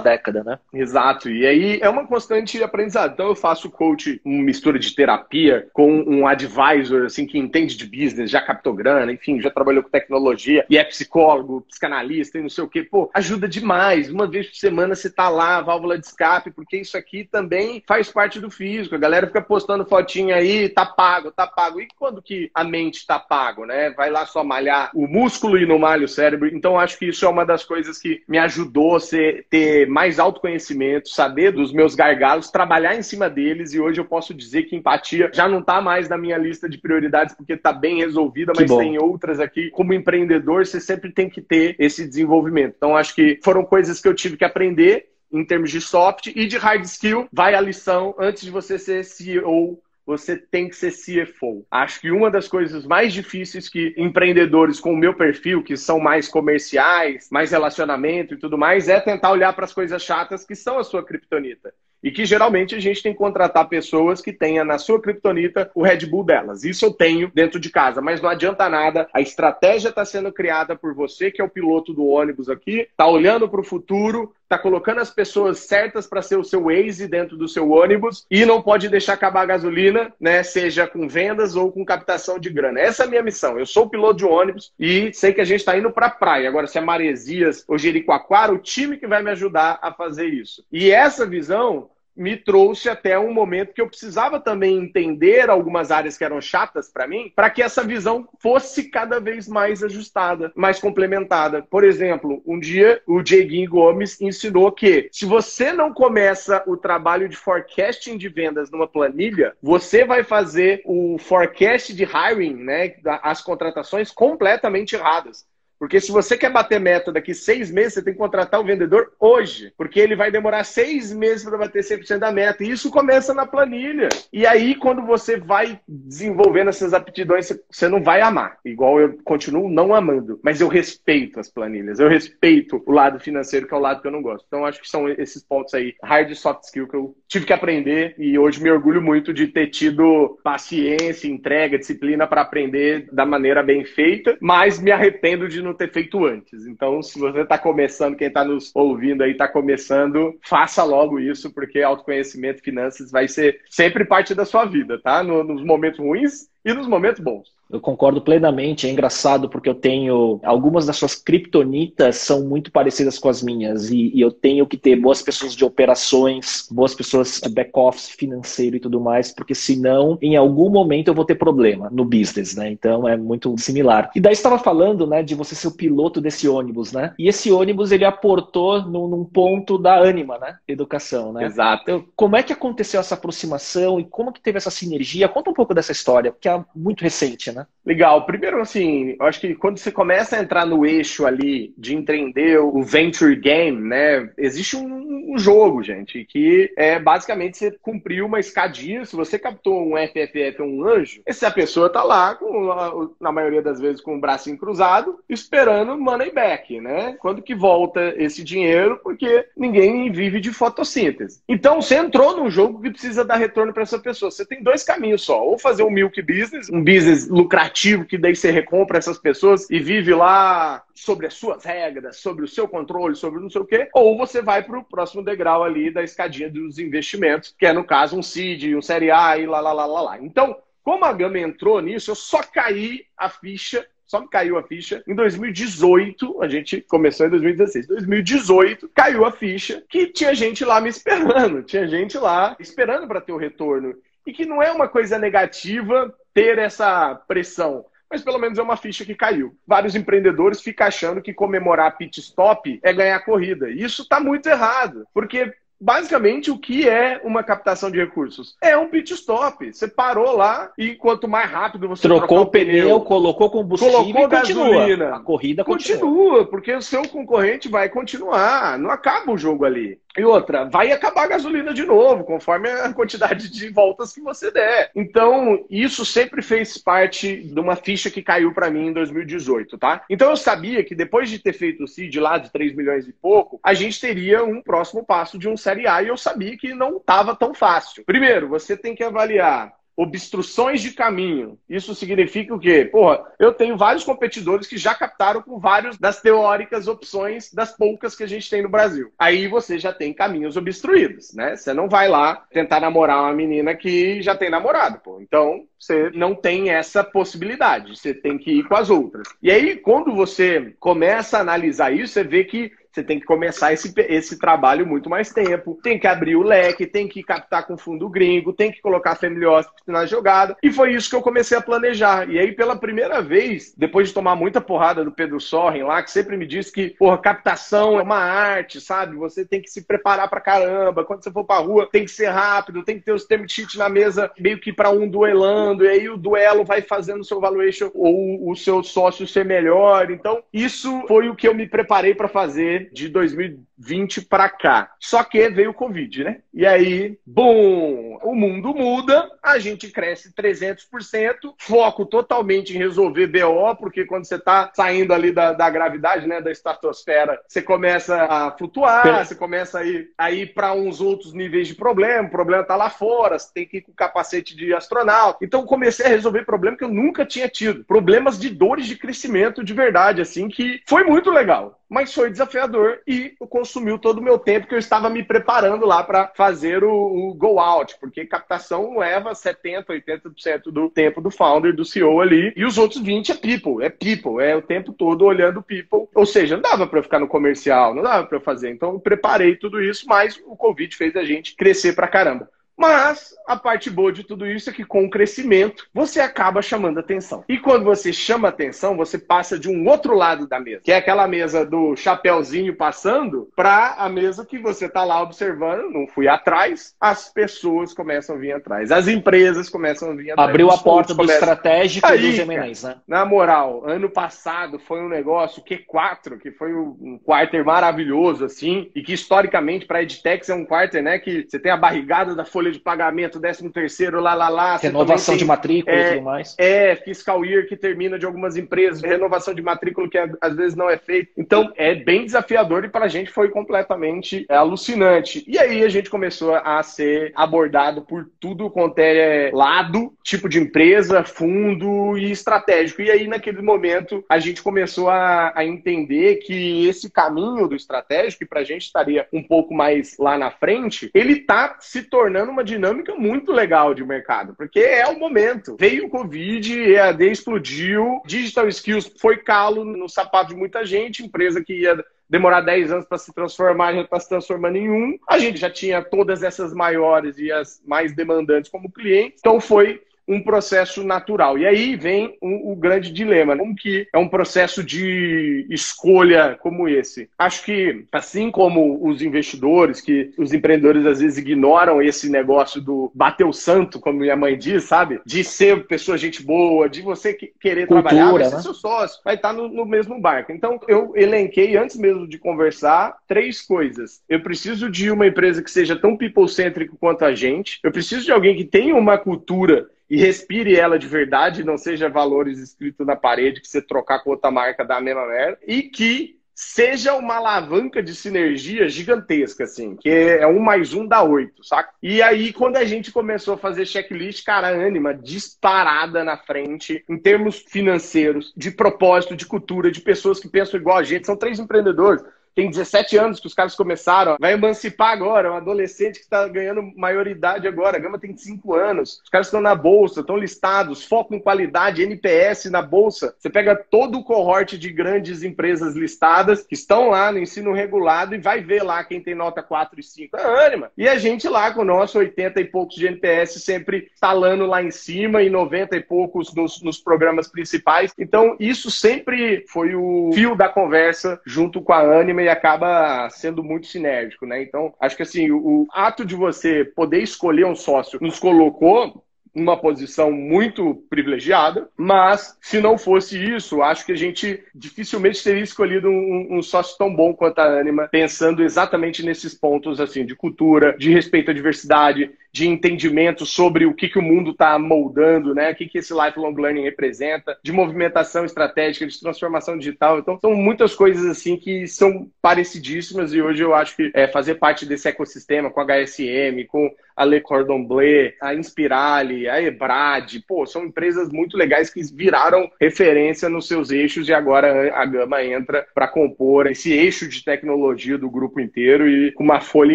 Speaker 3: década, né?
Speaker 2: Exato. E aí é uma constante aprendizado. Então eu faço coach, uma mistura de terapia com um advisor assim que entende de business, já captou grana, enfim, já trabalhou com tecnologia e é psicólogo, psicanalista e não sei o quê. Pô, ajuda demais. Uma vez por semana você tá lá, válvula de escape, porque isso aqui também faz parte do físico. A galera fica postando fotinha aí, tá pago, tá pago. E quando que a mente tá pago, né? Vai lá só malhar o músculo e não malha o cérebro. Então acho que isso é uma das coisas que me ajudou a ser, ter mais autoconhecimento, saber dos meus gargalos, trabalhar em cima deles. E hoje eu posso dizer que empatia já não tá mais na minha lista de prioridades porque tá bem resolvida, mas tem outras aqui. Como empreendedor, você sempre tem que ter esse desenvolvimento. Então acho que foram coisas que eu tive que que aprender em termos de soft e de hard skill. Vai a lição antes de você ser CEO você tem que ser CFO. Acho que uma das coisas mais difíceis que empreendedores com o meu perfil, que são mais comerciais, mais relacionamento e tudo mais, é tentar olhar para as coisas chatas que são a sua criptonita. E que geralmente a gente tem que contratar pessoas que tenham na sua criptonita o Red Bull delas. Isso eu tenho dentro de casa, mas não adianta nada. A estratégia está sendo criada por você, que é o piloto do ônibus aqui, está olhando para o futuro, está colocando as pessoas certas para ser o seu Waze dentro do seu ônibus e não pode deixar acabar a gasolina, né? Seja com vendas ou com captação de grana. Essa é a minha missão. Eu sou piloto de ônibus e sei que a gente está indo para a praia. Agora, se é Maresias ou Jericoacoara, o time que vai me ajudar a fazer isso. E essa visão me trouxe até um momento que eu precisava também entender algumas áreas que eram chatas para mim, para que essa visão fosse cada vez mais ajustada, mais complementada. Por exemplo, um dia o Dieguinho Gomes ensinou que se você não começa o trabalho de forecasting de vendas numa planilha, você vai fazer o forecast de hiring, né, as contratações completamente erradas. Porque se você quer bater meta daqui seis meses, você tem que contratar o vendedor hoje. Porque ele vai demorar seis meses para bater 100% da meta. E isso começa na planilha. E aí, quando você vai desenvolvendo essas aptidões, você não vai amar. Igual eu continuo não amando. Mas eu respeito as planilhas. Eu respeito o lado financeiro, que é o lado que eu não gosto. Então, acho que são esses pontos aí, hard e soft skill, que eu tive que aprender. E hoje me orgulho muito de ter tido paciência, entrega, disciplina para aprender da maneira bem feita. Mas me arrependo de não ter feito antes. Então, se você está começando, quem está nos ouvindo aí está começando, faça logo isso, porque autoconhecimento, finanças vai ser sempre parte da sua vida, tá? nos momentos ruins e nos momentos bons.
Speaker 3: Eu concordo plenamente, é engraçado porque eu tenho algumas das suas criptonitas são muito parecidas com as minhas e, e eu tenho que ter boas pessoas de operações, boas pessoas de back-office financeiro e tudo mais, porque senão em algum momento eu vou ter problema no business, né? Então é muito similar. E daí estava falando, né, de você ser o piloto desse ônibus, né? E esse ônibus ele aportou num, num ponto da ânima, né? Educação, né?
Speaker 2: Exato.
Speaker 3: Então, como é que aconteceu essa aproximação e como que teve essa sinergia? Conta um pouco dessa história, porque é muito recente, né?
Speaker 2: Legal. Primeiro, assim, eu acho que quando você começa a entrar no eixo ali de entender o venture game, né? Existe um, um jogo, gente, que é basicamente você cumprir uma escadinha. Se você captou um FFF, um anjo, essa pessoa tá lá, com, na maioria das vezes, com o bracinho cruzado, esperando money back, né? Quando que volta esse dinheiro? Porque ninguém vive de fotossíntese. Então, você entrou num jogo que precisa dar retorno para essa pessoa. Você tem dois caminhos só. Ou fazer um milk business, um business lucrativo que daí você recompra essas pessoas e vive lá sobre as suas regras, sobre o seu controle, sobre não sei o quê, ou você vai para o próximo degrau ali da escadinha dos investimentos, que é no caso um seed, um série A e lá, lá, lá, lá, lá. Então, como a Gama entrou nisso, eu só caí a ficha só me caiu a ficha. Em 2018, a gente começou em 2016. 2018, caiu a ficha que tinha gente lá me esperando. Tinha gente lá esperando para ter o retorno. E que não é uma coisa negativa ter essa pressão mas pelo menos é uma ficha que caiu. Vários empreendedores ficam achando que comemorar pit stop é ganhar corrida. Isso está muito errado, porque basicamente o que é uma captação de recursos? É um pit stop. Você parou lá e quanto mais rápido você
Speaker 3: trocou o pneu, pneu, colocou combustível
Speaker 2: colocou gasolina,
Speaker 3: a corrida
Speaker 2: continua. continua, porque o seu concorrente vai continuar, não acaba o jogo ali. E outra, vai acabar a gasolina de novo, conforme a quantidade de voltas que você der. Então, isso sempre fez parte de uma ficha que caiu para mim em 2018, tá? Então, eu sabia que depois de ter feito o CID lá de 3 milhões e pouco, a gente teria um próximo passo de um Série A e eu sabia que não estava tão fácil. Primeiro, você tem que avaliar obstruções de caminho. Isso significa o quê? Porra, eu tenho vários competidores que já captaram com vários das teóricas opções das poucas que a gente tem no Brasil. Aí você já tem caminhos obstruídos, né? Você não vai lá tentar namorar uma menina que já tem namorado, pô. Então, você não tem essa possibilidade. Você tem que ir com as outras. E aí, quando você começa a analisar isso, você vê que você tem que começar esse, esse trabalho muito mais tempo, tem que abrir o leque, tem que captar com fundo gringo, tem que colocar family office na jogada. E foi isso que eu comecei a planejar. E aí, pela primeira vez, depois de tomar muita porrada do Pedro Sorren lá, que sempre me disse que, porra, captação é uma arte, sabe? Você tem que se preparar pra caramba. Quando você for pra rua, tem que ser rápido, tem que ter os term sheet na mesa, meio que para um duelando, e aí o duelo vai fazendo o seu valuation ou o seu sócio ser melhor. Então, isso foi o que eu me preparei para fazer de 2020 para cá. Só que veio o Covid, né? E aí, bom, o mundo muda, a gente cresce 300%, foco totalmente em resolver BO, porque quando você está saindo ali da, da gravidade, né, da estratosfera, você começa a flutuar, você começa a ir, a ir para uns outros níveis de problema, o problema está lá fora, você tem que ir com capacete de astronauta. Então, comecei a resolver problema que eu nunca tinha tido. Problemas de dores de crescimento de verdade, assim, que foi muito legal mas foi desafiador e consumiu todo o meu tempo que eu estava me preparando lá para fazer o, o, go out, porque captação leva 70%, 80% do tempo do founder, do CEO ali, e os outros 20% é people, é people, é o tempo todo olhando people. Ou seja, não dava para eu ficar no comercial, não dava para eu fazer. Então, eu preparei tudo isso, mas o Covid fez a gente crescer para caramba. Mas a parte boa de tudo isso é que com o crescimento você acaba chamando atenção. E quando você chama atenção, você passa de um outro lado da mesa, que é aquela mesa do chapéuzinho passando, para a mesa que você está lá observando, não fui atrás, as pessoas começam a vir atrás, as empresas começam a vir atrás.
Speaker 3: Abriu a porta do começam... estratégico Aí, dos M&As, né?
Speaker 2: Na moral, ano passado foi um negócio Q4, que foi um quarter maravilhoso assim, e que historicamente para Edtex é um quarter, né, que você tem a barrigada da folha folha de pagamento, 13 terceiro, lá, lá, lá.
Speaker 3: Renovação tem, de matrícula é, e tudo mais.
Speaker 2: É, fiscal year que termina de algumas empresas, renovação de matrícula que às vezes não é feita. Então, é bem desafiador e para a gente foi completamente é, alucinante. E aí a gente começou a ser abordado por tudo quanto é lado, tipo de empresa, fundo e estratégico. E aí, naquele momento, a gente começou a, a entender que esse caminho do estratégico, que para a gente estaria um pouco mais lá na frente, ele está se tornando numa dinâmica muito legal de mercado, porque é o momento. Veio o Covid, EAD explodiu, Digital Skills foi calo no sapato de muita gente, empresa que ia demorar 10 anos para se transformar, gente está se transformando em um. A gente já tinha todas essas maiores e as mais demandantes como clientes, então foi um processo natural. E aí vem o, o, grande dilema, como que é um processo de escolha como esse. Acho que, assim como os investidores, que os empreendedores às vezes ignoram esse negócio do bater o santo, como minha mãe diz, sabe? De ser pessoa gente boa, de você querer Cultura, trabalhar, vai ser né? seu sócio, vai estar no, no mesmo barco. Então, eu elenquei, antes mesmo de conversar, três coisas. Eu preciso de uma empresa que seja tão people-cêntrica quanto a gente. Eu preciso de alguém que tenha uma cultura e respire ela de verdade, não seja valores escritos na parede que você trocar com outra marca da mesma merda, e que seja uma alavanca de sinergia gigantesca, assim, que é um mais um dá oito, saca? E aí, quando a gente começou a fazer checklist, cara, ânima disparada na frente, em termos financeiros, de propósito, de cultura, de pessoas que pensam igual a gente, são três empreendedores tem 17 anos que os caras começaram, vai emancipar agora, é um adolescente que está ganhando maioridade agora. A Gama tem 5 anos, os caras estão na bolsa, estão listados, foco em qualidade, NPS na bolsa. Você pega todo o cohorte de grandes empresas listadas que estão lá no ensino regulado e vai ver lá quem tem nota 4 e 5. É ânima. E a gente lá com o nosso 80 e poucos de NPS sempre talando lá em cima e 90 e poucos nos, nos programas principais. Então, isso sempre foi o fio da conversa junto com a Anima e acaba sendo muito sinérgico, né? Então, acho que assim, o, o ato de você poder escolher um sócio nos colocou uma posição muito privilegiada, mas se não fosse isso, acho que a gente dificilmente teria escolhido um, um, sócio tão bom quanto a Anima, pensando exatamente nesses pontos assim de cultura, de respeito à diversidade, de entendimento sobre o que, que o mundo está moldando, né? O que, que esse lifelong learning representa, de movimentação estratégica, de transformação digital. Então, são muitas coisas assim que são parecidíssimas e hoje eu acho que é, fazer parte desse ecossistema com a HSM, com a Le Cordon Bleu, a Inspirale, a Ebrad, pô, são empresas muito legais que viraram referência nos seus eixos e agora a Gama entra para compor esse eixo de tecnologia do grupo inteiro e com uma folha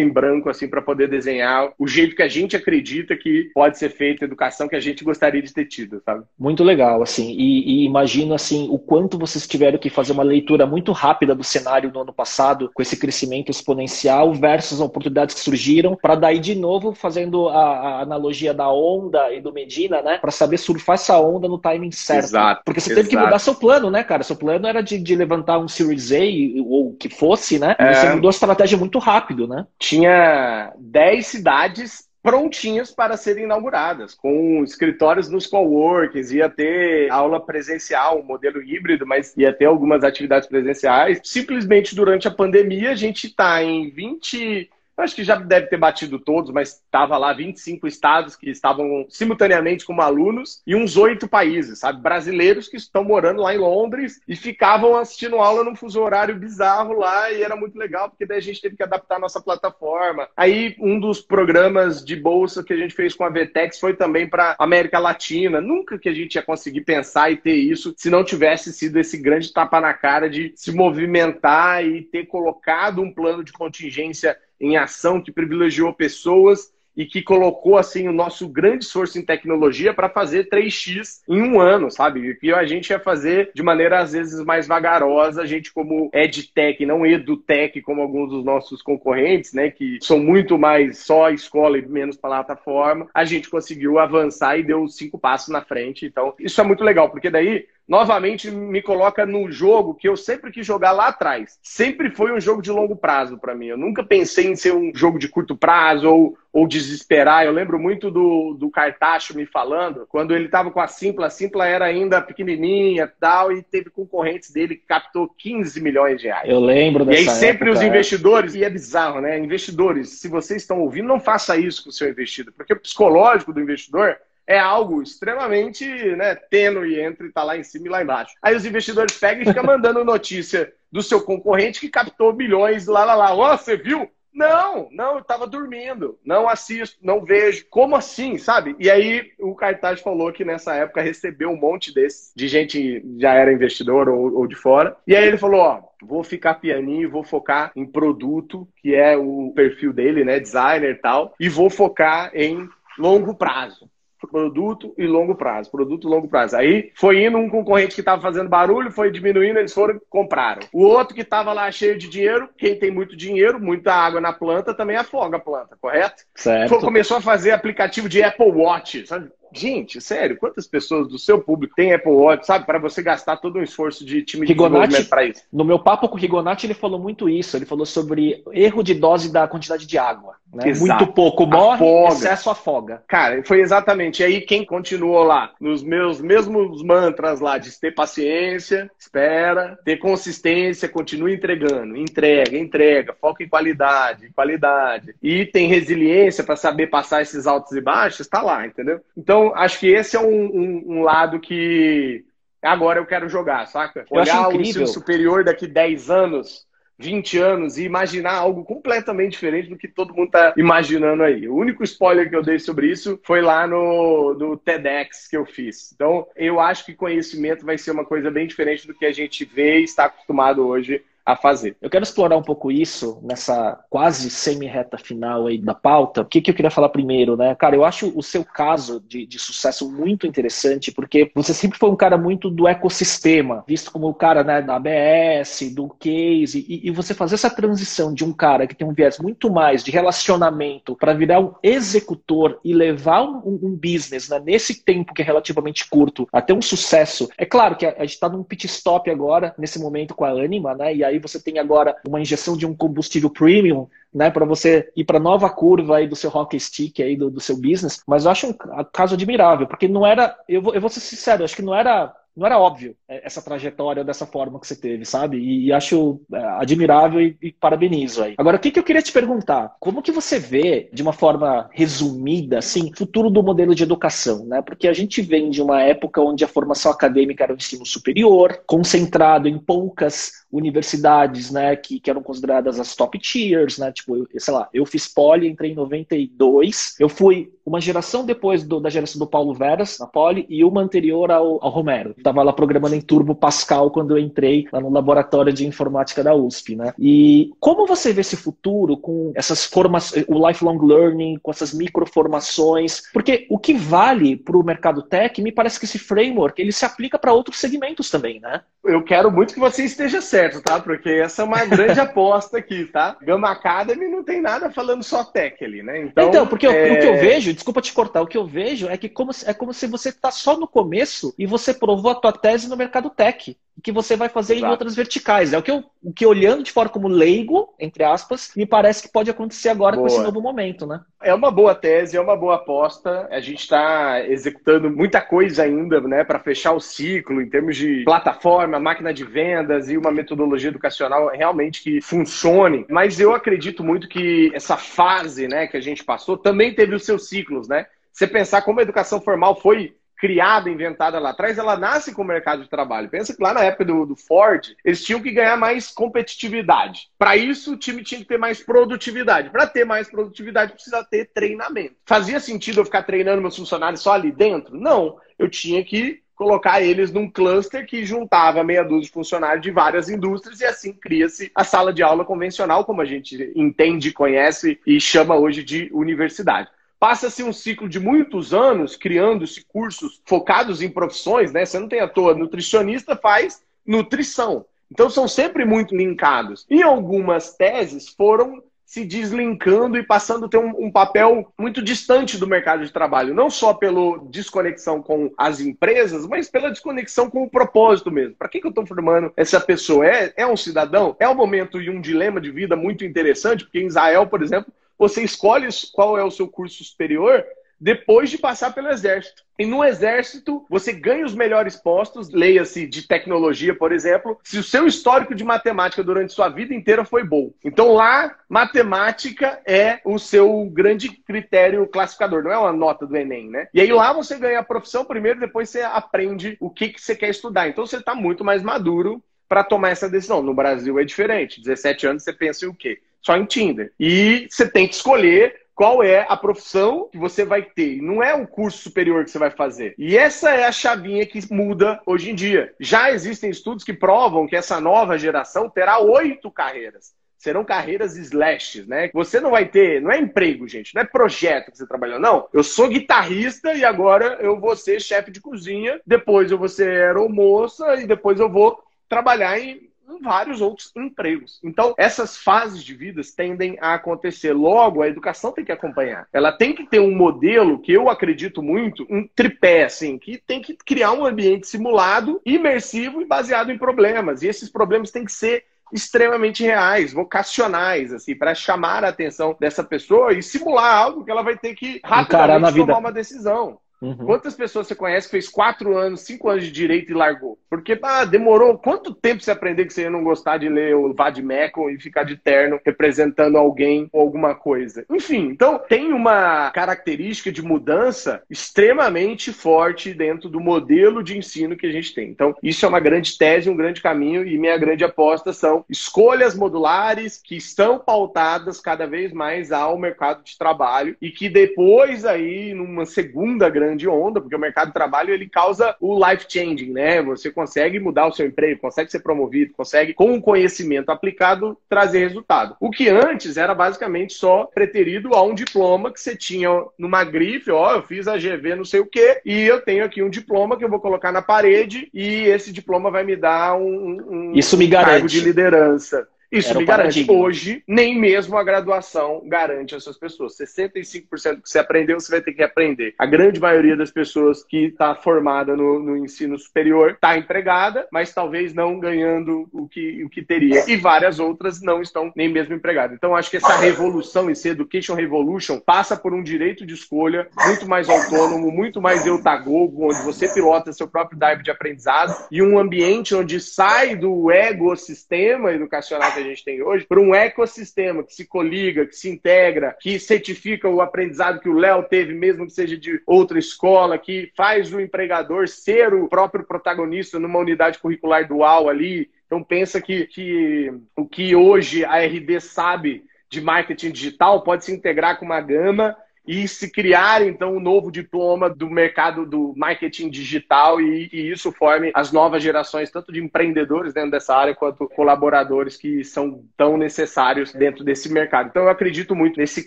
Speaker 2: em branco assim para poder desenhar o jeito que a gente acredita que pode ser feita, a educação que a gente gostaria de ter tido, sabe?
Speaker 3: Muito legal, assim, e, e, imagino, assim, o quanto vocês tiveram que fazer uma leitura muito rápida do cenário no ano passado, com esse crescimento exponencial versus as oportunidades que surgiram, para daí, de novo, fazendo a, a, analogia da onda e do Medina, né, para saber surfar essa onda no timing certo.
Speaker 2: Exato.
Speaker 3: Porque você
Speaker 2: exato.
Speaker 3: teve que mudar seu plano, né, cara? Seu plano era de, de levantar um Series A, ou que fosse, né? É... Você mudou a estratégia muito rápido, né?
Speaker 2: Tinha 10 cidades prontinhas para serem inauguradas, com escritórios nos coworkings, ia ter aula presencial, um modelo híbrido, mas ia ter algumas atividades presenciais. Simplesmente durante a pandemia, a gente está em 20 acho que já deve ter batido todos, mas estava lá 25 estados que estavam simultaneamente como alunos e uns oito países, sabe? Brasileiros que estão morando lá em Londres e ficavam assistindo aula num fuso horário bizarro lá e era muito legal, porque daí a gente teve que adaptar a nossa plataforma. Aí um dos programas de bolsa que a gente fez com a Vetex foi também para América Latina. Nunca que a gente ia conseguir pensar e ter isso se não tivesse sido esse grande tapa na cara de se movimentar e ter colocado um plano de contingência em ação que privilegiou pessoas e que colocou assim o nosso grande esforço em tecnologia para fazer 3x em um ano, sabe? E a gente ia fazer de maneira às vezes mais vagarosa, a gente como edtech, não edutech como alguns dos nossos concorrentes, né, que são muito mais só escola e menos plataforma, a gente conseguiu avançar e deu cinco passos na frente. Então, isso é muito legal, porque daí novamente me coloca no jogo que eu sempre quis jogar lá atrás. Sempre foi um jogo de longo prazo para mim. Eu nunca pensei em ser um jogo de curto prazo ou, ou desesperar. Eu lembro muito do, do Cartacho me falando, quando ele estava com a Simpla, a Simpla era ainda pequenininha tal, e teve concorrentes dele que captou 15 milhões de reais.
Speaker 3: Eu lembro dessa
Speaker 2: E aí sempre época, os é. investidores, e é bizarro, né? Investidores, se vocês estão ouvindo, não faça isso com o seu investido, porque o psicológico do investidor é algo extremamente né, tênue entre estar tá lá em cima e lá embaixo. Aí os investidores pegam e ficam mandando notícia do seu concorrente que captou bilhões lá, lá, lá. Ó, oh, você viu? Não, não, eu tava dormindo. Não assisto, não vejo. Como assim, sabe? E aí o Cartaz falou que nessa época recebeu um monte desse, de gente que já era investidor ou, ou de fora. E aí ele falou: ó, vou ficar pianinho, vou focar em produto, que é o perfil dele, né? Designer e tal, e vou focar em longo prazo produto e longo prazo, produto e longo prazo. Aí foi indo um concorrente que estava fazendo barulho, foi diminuindo, eles foram e compraram. O outro que estava lá cheio de dinheiro, quem tem muito dinheiro, muita água na planta, também afoga a planta, correto?
Speaker 3: Certo.
Speaker 2: Foi, começou a fazer aplicativo de Apple Watch, sabe? Gente, sério, quantas pessoas do seu público tem Apple Watch, sabe? Para você gastar todo um esforço de time de
Speaker 3: Rigonati,
Speaker 2: para isso.
Speaker 3: No meu papo com o Rigonati, ele falou muito isso. Ele falou sobre erro de dose da quantidade de água. Né? Muito pouco morre, afoga. excesso afoga.
Speaker 2: Cara, foi exatamente. E aí, quem continuou lá, nos meus mesmos mantras lá, de ter paciência, espera, ter consistência, continue entregando, entrega, entrega, foca em qualidade, qualidade. E tem resiliência para saber passar esses altos e baixos, tá lá, entendeu? Então, acho que esse é um, um, um lado que agora eu quero jogar, saca?
Speaker 3: Eu Olhar o ensino
Speaker 2: superior daqui 10 anos 20 anos e imaginar algo completamente diferente do que todo mundo está imaginando aí. O único spoiler que eu dei sobre isso foi lá no, no TEDx que eu fiz. Então, eu acho que conhecimento vai ser uma coisa bem diferente do que a gente vê e está acostumado hoje a fazer.
Speaker 3: Eu quero explorar um pouco isso nessa quase semi-reta final aí da pauta. O que, que eu queria falar primeiro, né? Cara, eu acho o seu caso de, de sucesso muito interessante, porque você sempre foi um cara muito do ecossistema, visto como o cara né, da ABS, do case, e, e você fazer essa transição de um cara que tem um viés muito mais de relacionamento para virar um executor e levar um, um business né, nesse tempo que é relativamente curto até um sucesso. É claro que a, a gente está num pit stop agora, nesse momento com a Anima, né? E aí você tem agora uma injeção de um combustível premium, né, para você ir para nova curva aí do seu hockey stick aí do, do seu business. Mas eu acho um caso admirável, porque não era, eu vou, eu vou ser sincero, acho que não era não era óbvio é, essa trajetória dessa forma que você teve, sabe? E, e acho é, admirável e, e, parabenizo aí. Agora, o que, que eu queria te perguntar? Como que você vê, de uma forma resumida, assim, futuro do modelo de educação, né? Porque a gente vem de uma época onde a formação acadêmica era o ensino superior, concentrado em poucas universidades, né, que, que eram consideradas as top tiers, né? Tipo, eu, sei lá, eu fiz poli, entrei em 92, eu fui uma geração depois do, da geração do Paulo Veras, na Poli, e uma anterior ao, ao Romero. Estava lá programando em Turbo Pascal quando eu entrei lá no laboratório de informática da USP, né? E como você vê esse futuro com essas formações, o lifelong learning, com essas microformações? Porque o que vale para o mercado tech, me parece que esse framework ele se aplica para outros segmentos também, né?
Speaker 2: Eu quero muito que você esteja certo, tá? Porque essa é uma grande aposta aqui, tá? Gama Academy não tem nada falando só tech ali, né?
Speaker 3: Então, então porque é... o que eu vejo, desculpa te cortar, o que eu vejo é que como, é como se você está só no começo e você provou a tua tese no mercado tech que você vai fazer Exato. em outras verticais. É o que eu, o que olhando de fora como leigo, entre aspas, me parece que pode acontecer agora boa. com esse novo momento, né?
Speaker 2: É uma boa tese, é uma boa aposta. A gente está executando muita coisa ainda, né, para fechar o ciclo em termos de plataforma, máquina de vendas e uma metodologia educacional realmente que funcione. Mas eu acredito muito que essa fase, né, que a gente passou também teve os seus ciclos, né? Você pensar como a educação formal foi criada, inventada lá atrás, ela nasce com o mercado de trabalho. Pensa que lá na época do, do Ford, eles tinham que ganhar mais competitividade. Para isso, o time tinha que ter mais produtividade. Para ter mais produtividade, precisa ter treinamento. Fazia sentido eu ficar treinando meus funcionários só ali dentro? Não. Eu tinha que colocar eles num cluster que juntava meia dúzia de funcionários de várias indústrias e assim cria-se a sala de aula convencional, como a gente entende, conhece e chama hoje de universidade. Passa-se um ciclo de muitos anos criando-se cursos focados em profissões, né? Você não tem à toa, nutricionista faz nutrição. Então são sempre muito linkados. E algumas teses foram se deslinkando e passando a ter um, um, papel muito distante do mercado de trabalho, não só pela desconexão com as empresas, mas pela desconexão com o propósito mesmo. Para que, que eu estou formando essa pessoa? É, é um cidadão? É um momento e um dilema de vida muito interessante, porque em Israel, por exemplo, você escolhe qual é o seu curso superior depois de passar pelo exército. E no exército, você ganha os melhores postos, leia-se de tecnologia, por exemplo, se o seu histórico de matemática durante sua vida inteira foi bom. Então lá, matemática é o seu grande critério classificador, não é uma nota do Enem, né? E aí lá você ganha a profissão primeiro, depois você aprende o que, que você quer estudar. Então você está muito mais maduro para tomar essa decisão. No Brasil é diferente. 17 anos você pensa em o quê? só em Tinder. E você tem que escolher qual é a profissão que você vai ter. Não é um curso superior que você vai fazer. E essa é a chavinha que muda hoje em dia. Já existem estudos que provam que essa nova geração terá oito carreiras serão carreiras slashes, né? Você não vai ter, não é emprego, gente, não é projeto que você trabalha, não. Eu sou guitarrista e agora eu vou ser chefe de cozinha, depois eu vou ser aeromoça e depois eu vou trabalhar em vários outros empregos. Então, essas fases de vidas tendem a acontecer. Logo, a educação tem que acompanhar. Ela tem que ter um modelo que eu acredito muito, um tripé, assim, que tem que criar um ambiente simulado, imersivo e baseado em problemas. E esses problemas têm que ser extremamente reais, vocacionais, assim, para chamar a atenção dessa pessoa e simular algo que ela vai ter que rapidamente tomar uma decisão. Uhum. Quantas pessoas você conhece que fez quatro anos, cinco anos de direito e largou? Porque ah, demorou quanto tempo você aprender que você ia não gostar de ler o Vadmecum e ficar de terno representando alguém ou alguma coisa? Enfim, então tem uma característica de mudança extremamente forte dentro do modelo de ensino que a gente tem. Então, isso é uma grande tese, um grande caminho e minha grande aposta são escolhas modulares que estão pautadas cada vez mais ao mercado de trabalho e que depois aí, numa segunda grande grande onda, porque o mercado de trabalho ele causa o life changing, né? Você consegue mudar o seu emprego, consegue ser promovido, consegue, com o conhecimento aplicado, trazer resultado. O que antes era basicamente só preterido a um diploma que você tinha numa grife, ó, eu fiz a GV não sei o quê, e eu tenho aqui um diploma que eu vou colocar na parede e esse diploma vai me dar um,
Speaker 3: um Isso me garante.
Speaker 2: cargo de liderança. Isso me garante. Paradigma. Hoje, nem mesmo a graduação garante essas pessoas. 65% que você aprendeu, você vai ter que aprender. A grande maioria das pessoas que está formada no, no, ensino superior está empregada, mas talvez não ganhando o que, o que teria. E várias outras não estão nem mesmo empregadas. Então, acho que essa revolução, esse Education Revolution, passa por um direito de escolha muito mais autônomo, muito mais eutagogo, onde você pilota seu próprio drive de aprendizado e um ambiente onde sai do ecossistema educacional que a gente tem hoje para um ecossistema que se coliga, que se integra, que certifica o aprendizado que o Léo teve, mesmo que seja de outra escola, que faz o empregador ser o próprio protagonista numa unidade curricular dual ali. Então pensa que, que o que hoje a RD sabe de marketing digital pode se integrar com uma gama e se criar então um novo diploma do mercado do marketing digital e, e, isso forme as novas gerações tanto de empreendedores dentro dessa área quanto colaboradores que são tão necessários dentro desse mercado. Então eu acredito muito nesse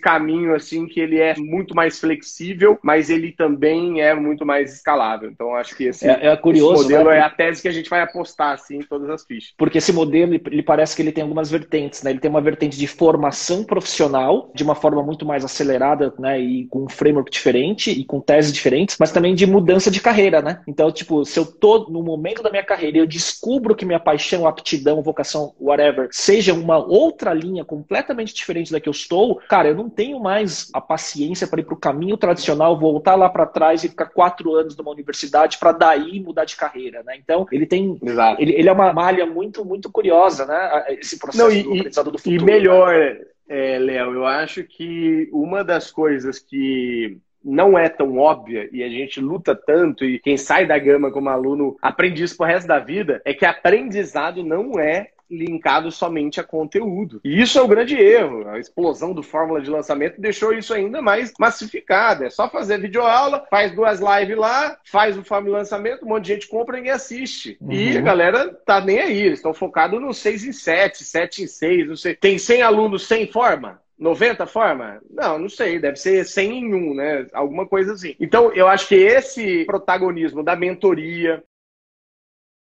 Speaker 2: caminho assim que ele é muito mais flexível, mas ele também é muito mais escalável. Então acho que esse,
Speaker 3: é, é curioso,
Speaker 2: esse modelo né? é a tese que a gente vai apostar assim em todas as fichas.
Speaker 3: Porque esse modelo ele parece que ele tem algumas vertentes, né? Ele tem uma vertente de formação profissional de uma forma muito mais acelerada, né? E com um framework diferente e com teses diferentes, mas também de mudança de carreira, né? Então, tipo, se eu tô no momento da minha carreira e eu descubro que minha paixão, aptidão, vocação, whatever, seja uma outra linha completamente diferente da que eu estou, cara, eu não tenho mais a paciência para ir para o caminho tradicional, voltar lá para trás e ficar quatro anos numa universidade para daí mudar de carreira, né? Então, ele tem, ele, ele, é uma malha muito, muito curiosa, né? Esse processo
Speaker 2: não, e, do aprendizado do futuro. E melhor, né? É, Léo, eu acho que uma das coisas que não é tão óbvia e a gente luta tanto e quem sai da gama como aluno aprende isso pro resto da vida é que aprendizado não é linkado somente a conteúdo. E isso é o grande erro. A explosão do fórmula de lançamento deixou isso ainda mais massificado. É só fazer videoaula, faz duas lives lá, faz o fórmula de lançamento, um monte de gente compra e ninguém assiste. Uhum. E a galera tá nem aí. Eles estão focados no 6 em 7, 7 em 6, não sei. Tem 100 alunos sem forma? 90 forma? Não, não sei, deve ser 100 em 1, né? Alguma coisa assim. Então, eu acho que esse protagonismo da mentoria,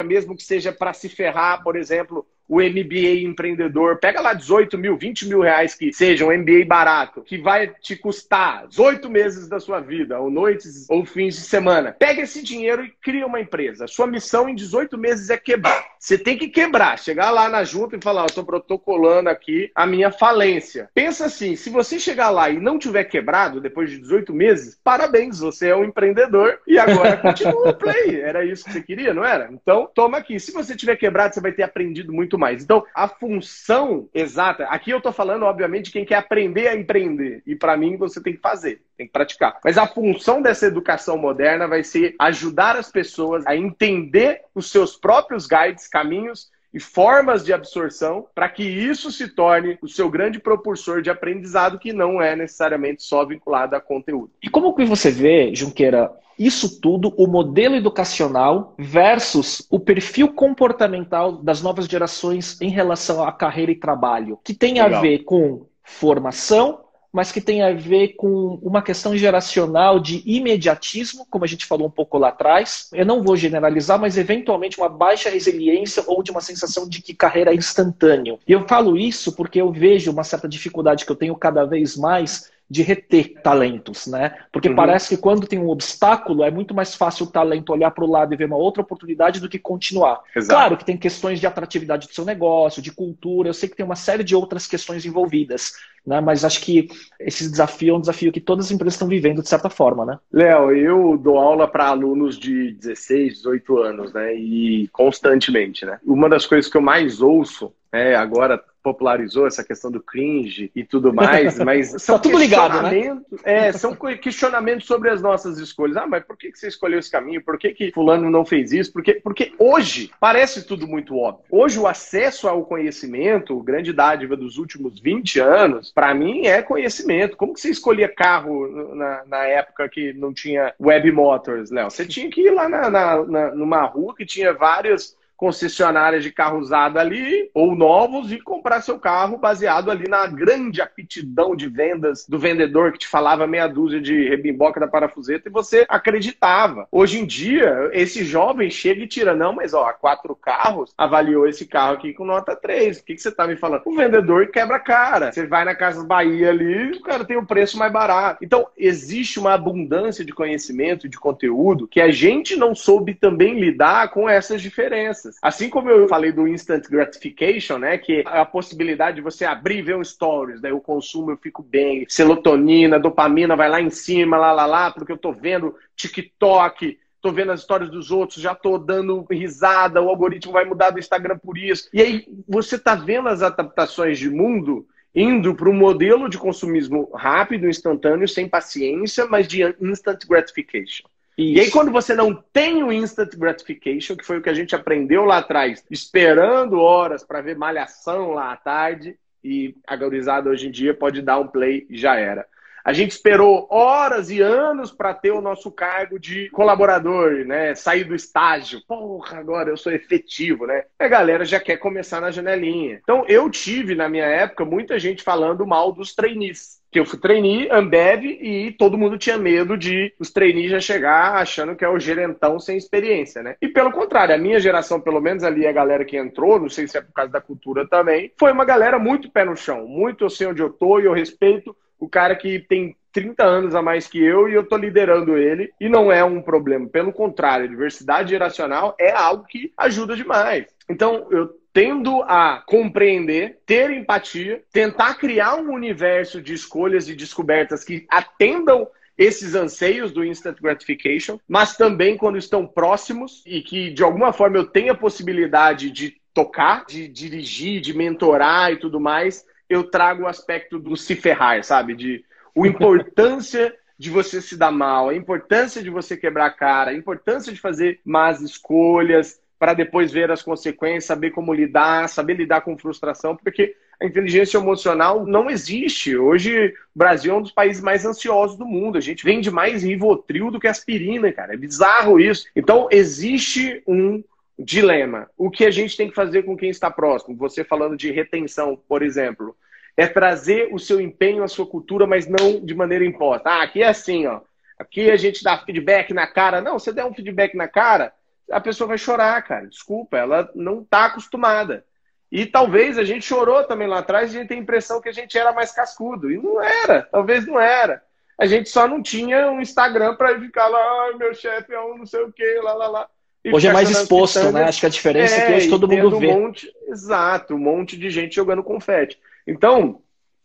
Speaker 2: mesmo que seja para se ferrar, por exemplo, o MBA empreendedor, pega lá 18 mil, 20 mil reais que seja um MBA barato, que vai te custar 18 meses da sua vida, ou noites ou fins de semana. Pega esse dinheiro e cria uma empresa. Sua missão em 18 meses é quebrar. Você tem que quebrar, chegar lá na junta e falar: eu estou protocolando aqui a minha falência. Pensa assim: se você chegar lá e não tiver quebrado depois de 18 meses, parabéns, você é um empreendedor e agora continua o play. Era isso que você queria, não era? Então, toma aqui. Se você tiver quebrado, você vai ter aprendido muito muito mais. Então, a função exata, aqui eu estou falando, obviamente, quem quer aprender a empreender. E para mim, você tem que fazer, tem que praticar. Mas a função dessa educação moderna vai ser ajudar as pessoas a entender os seus próprios guides, caminhos e formas de absorção para que isso se torne o seu grande propulsor de aprendizado que não é necessariamente só vinculado a conteúdo.
Speaker 3: E como que você vê, Junqueira, isso tudo, o modelo educacional versus o perfil comportamental das novas gerações em relação à carreira e trabalho, que tem Legal. a ver com formação, mas que tem a ver com uma questão geracional de imediatismo, como a gente falou um pouco lá atrás. Eu não vou generalizar, mas eventualmente uma baixa resiliência ou de uma sensação de que carreira é instantâneo. E eu falo isso porque eu vejo uma certa dificuldade que eu tenho cada vez mais de reter talentos, né? Porque uhum. parece que quando tem um obstáculo é muito mais fácil o talento olhar para o lado e ver uma outra oportunidade do que continuar. Exato. Claro que tem questões de atratividade do seu negócio, de cultura, eu sei que tem uma série de outras questões envolvidas, né? Mas acho que esse desafio é um desafio que todas as empresas estão vivendo de certa forma, né?
Speaker 2: Léo, eu dou aula para alunos de 16, 18 anos, né? E constantemente, né? Uma das coisas que eu mais ouço é, agora popularizou essa questão do cringe e tudo mais, mas tá são tá tudo ligado, né? É, são questionamentos sobre as nossas escolhas. Ah, mas por que você escolheu esse caminho? Por que, que fulano não fez isso? Porque, porque hoje parece tudo muito óbvio. Hoje o acesso ao conhecimento, grande dádiva dos últimos 20 anos, para mim é conhecimento. Como que você escolhia carro na, na época que não tinha web motors, Léo? Você tinha que ir lá na, na, na, numa rua que tinha vários concessionárias de carro usado ali, ou novos, e comprar seu carro baseado ali na grande aptidão de vendas do vendedor que te falava meia dúzia de rebimboca da parafuseta e você acreditava. Hoje em dia, esse jovem chega e tira, não, mas ó, quatro carros avaliou esse carro aqui com nota 3. O que, que você tá me falando? O vendedor quebra a cara. Você vai na Casa Bahia ali, o cara tem o um preço mais barato. Então, existe uma abundância de conhecimento, de conteúdo, que a gente não soube também lidar com essas diferenças. Assim como eu falei do instant gratification, né, que é a possibilidade de você abrir e ver um stories, daí o consumo eu fico bem, serotonina, dopamina vai lá em cima, lá lá lá, porque eu tô vendo TikTok, tô vendo as histórias dos outros, já tô dando risada, o algoritmo vai mudar do Instagram por isso. E aí você tá vendo as adaptações de mundo indo para um modelo de consumismo rápido, instantâneo, sem paciência, mas de instant gratification. Isso. E aí, quando você não tem o instant gratification, que foi o que a gente aprendeu lá atrás, esperando horas para ver malhação lá à tarde, e a gurizada hoje em dia pode dar um play e já era. A gente esperou horas e anos para ter o nosso cargo de colaborador, né? Sair do estágio. Porra, agora eu sou efetivo, né? A galera já quer começar na janelinha. Então, eu tive, na minha época, muita gente falando mal dos trainees que eu fui trainee, Ambev, e todo mundo tinha medo de os trainees já chegar achando que é o gerentão sem experiência, né? E pelo contrário, a minha geração, pelo menos ali a galera que entrou, não sei se é por causa da cultura também, foi uma galera muito pé no chão, muito eu sei onde eu tô e eu respeito o cara que tem 30 anos a mais que eu e eu tô liderando ele e não é um problema. Pelo contrário, diversidade geracional é algo que ajuda demais. Então, eu tendo a compreender, ter empatia, tentar criar um universo de escolhas e descobertas que atendam esses anseios do instant gratification, mas também quando estão próximos e que de alguma forma eu tenha a possibilidade de tocar, de dirigir, de mentorar e tudo mais, eu trago o aspecto do se ferrar, sabe? De a importância de você se dar mal, a importância de você quebrar a cara, a importância de fazer más escolhas, para depois ver as consequências, saber como lidar, saber lidar com frustração, porque a inteligência emocional não existe. Hoje, o Brasil é um dos países mais ansiosos do mundo. A gente vende mais Rivotril do que aspirina, cara. É bizarro isso. Então, existe um dilema. O que a gente tem que fazer com quem está próximo? Você falando de retenção, por exemplo, é trazer o seu empenho, a sua cultura, mas não de maneira imposta. Ah, aqui é assim, ó. Aqui a gente dá feedback na cara. Não, você der um feedback na cara, a pessoa vai chorar, cara. Desculpa, ela não está acostumada. E talvez a gente chorou também lá atrás e a gente tem a impressão que a gente era mais cascudo. E não era, talvez não era. A gente só não tinha um Instagram para ficar lá, ah, meu chefe é um não sei o quê, lá, lá, lá.
Speaker 3: E hoje é mais exposto, né? Acho que a diferença é, é que hoje todo mundo vê.
Speaker 2: Um monte, exato, um monte de gente jogando confete. Então,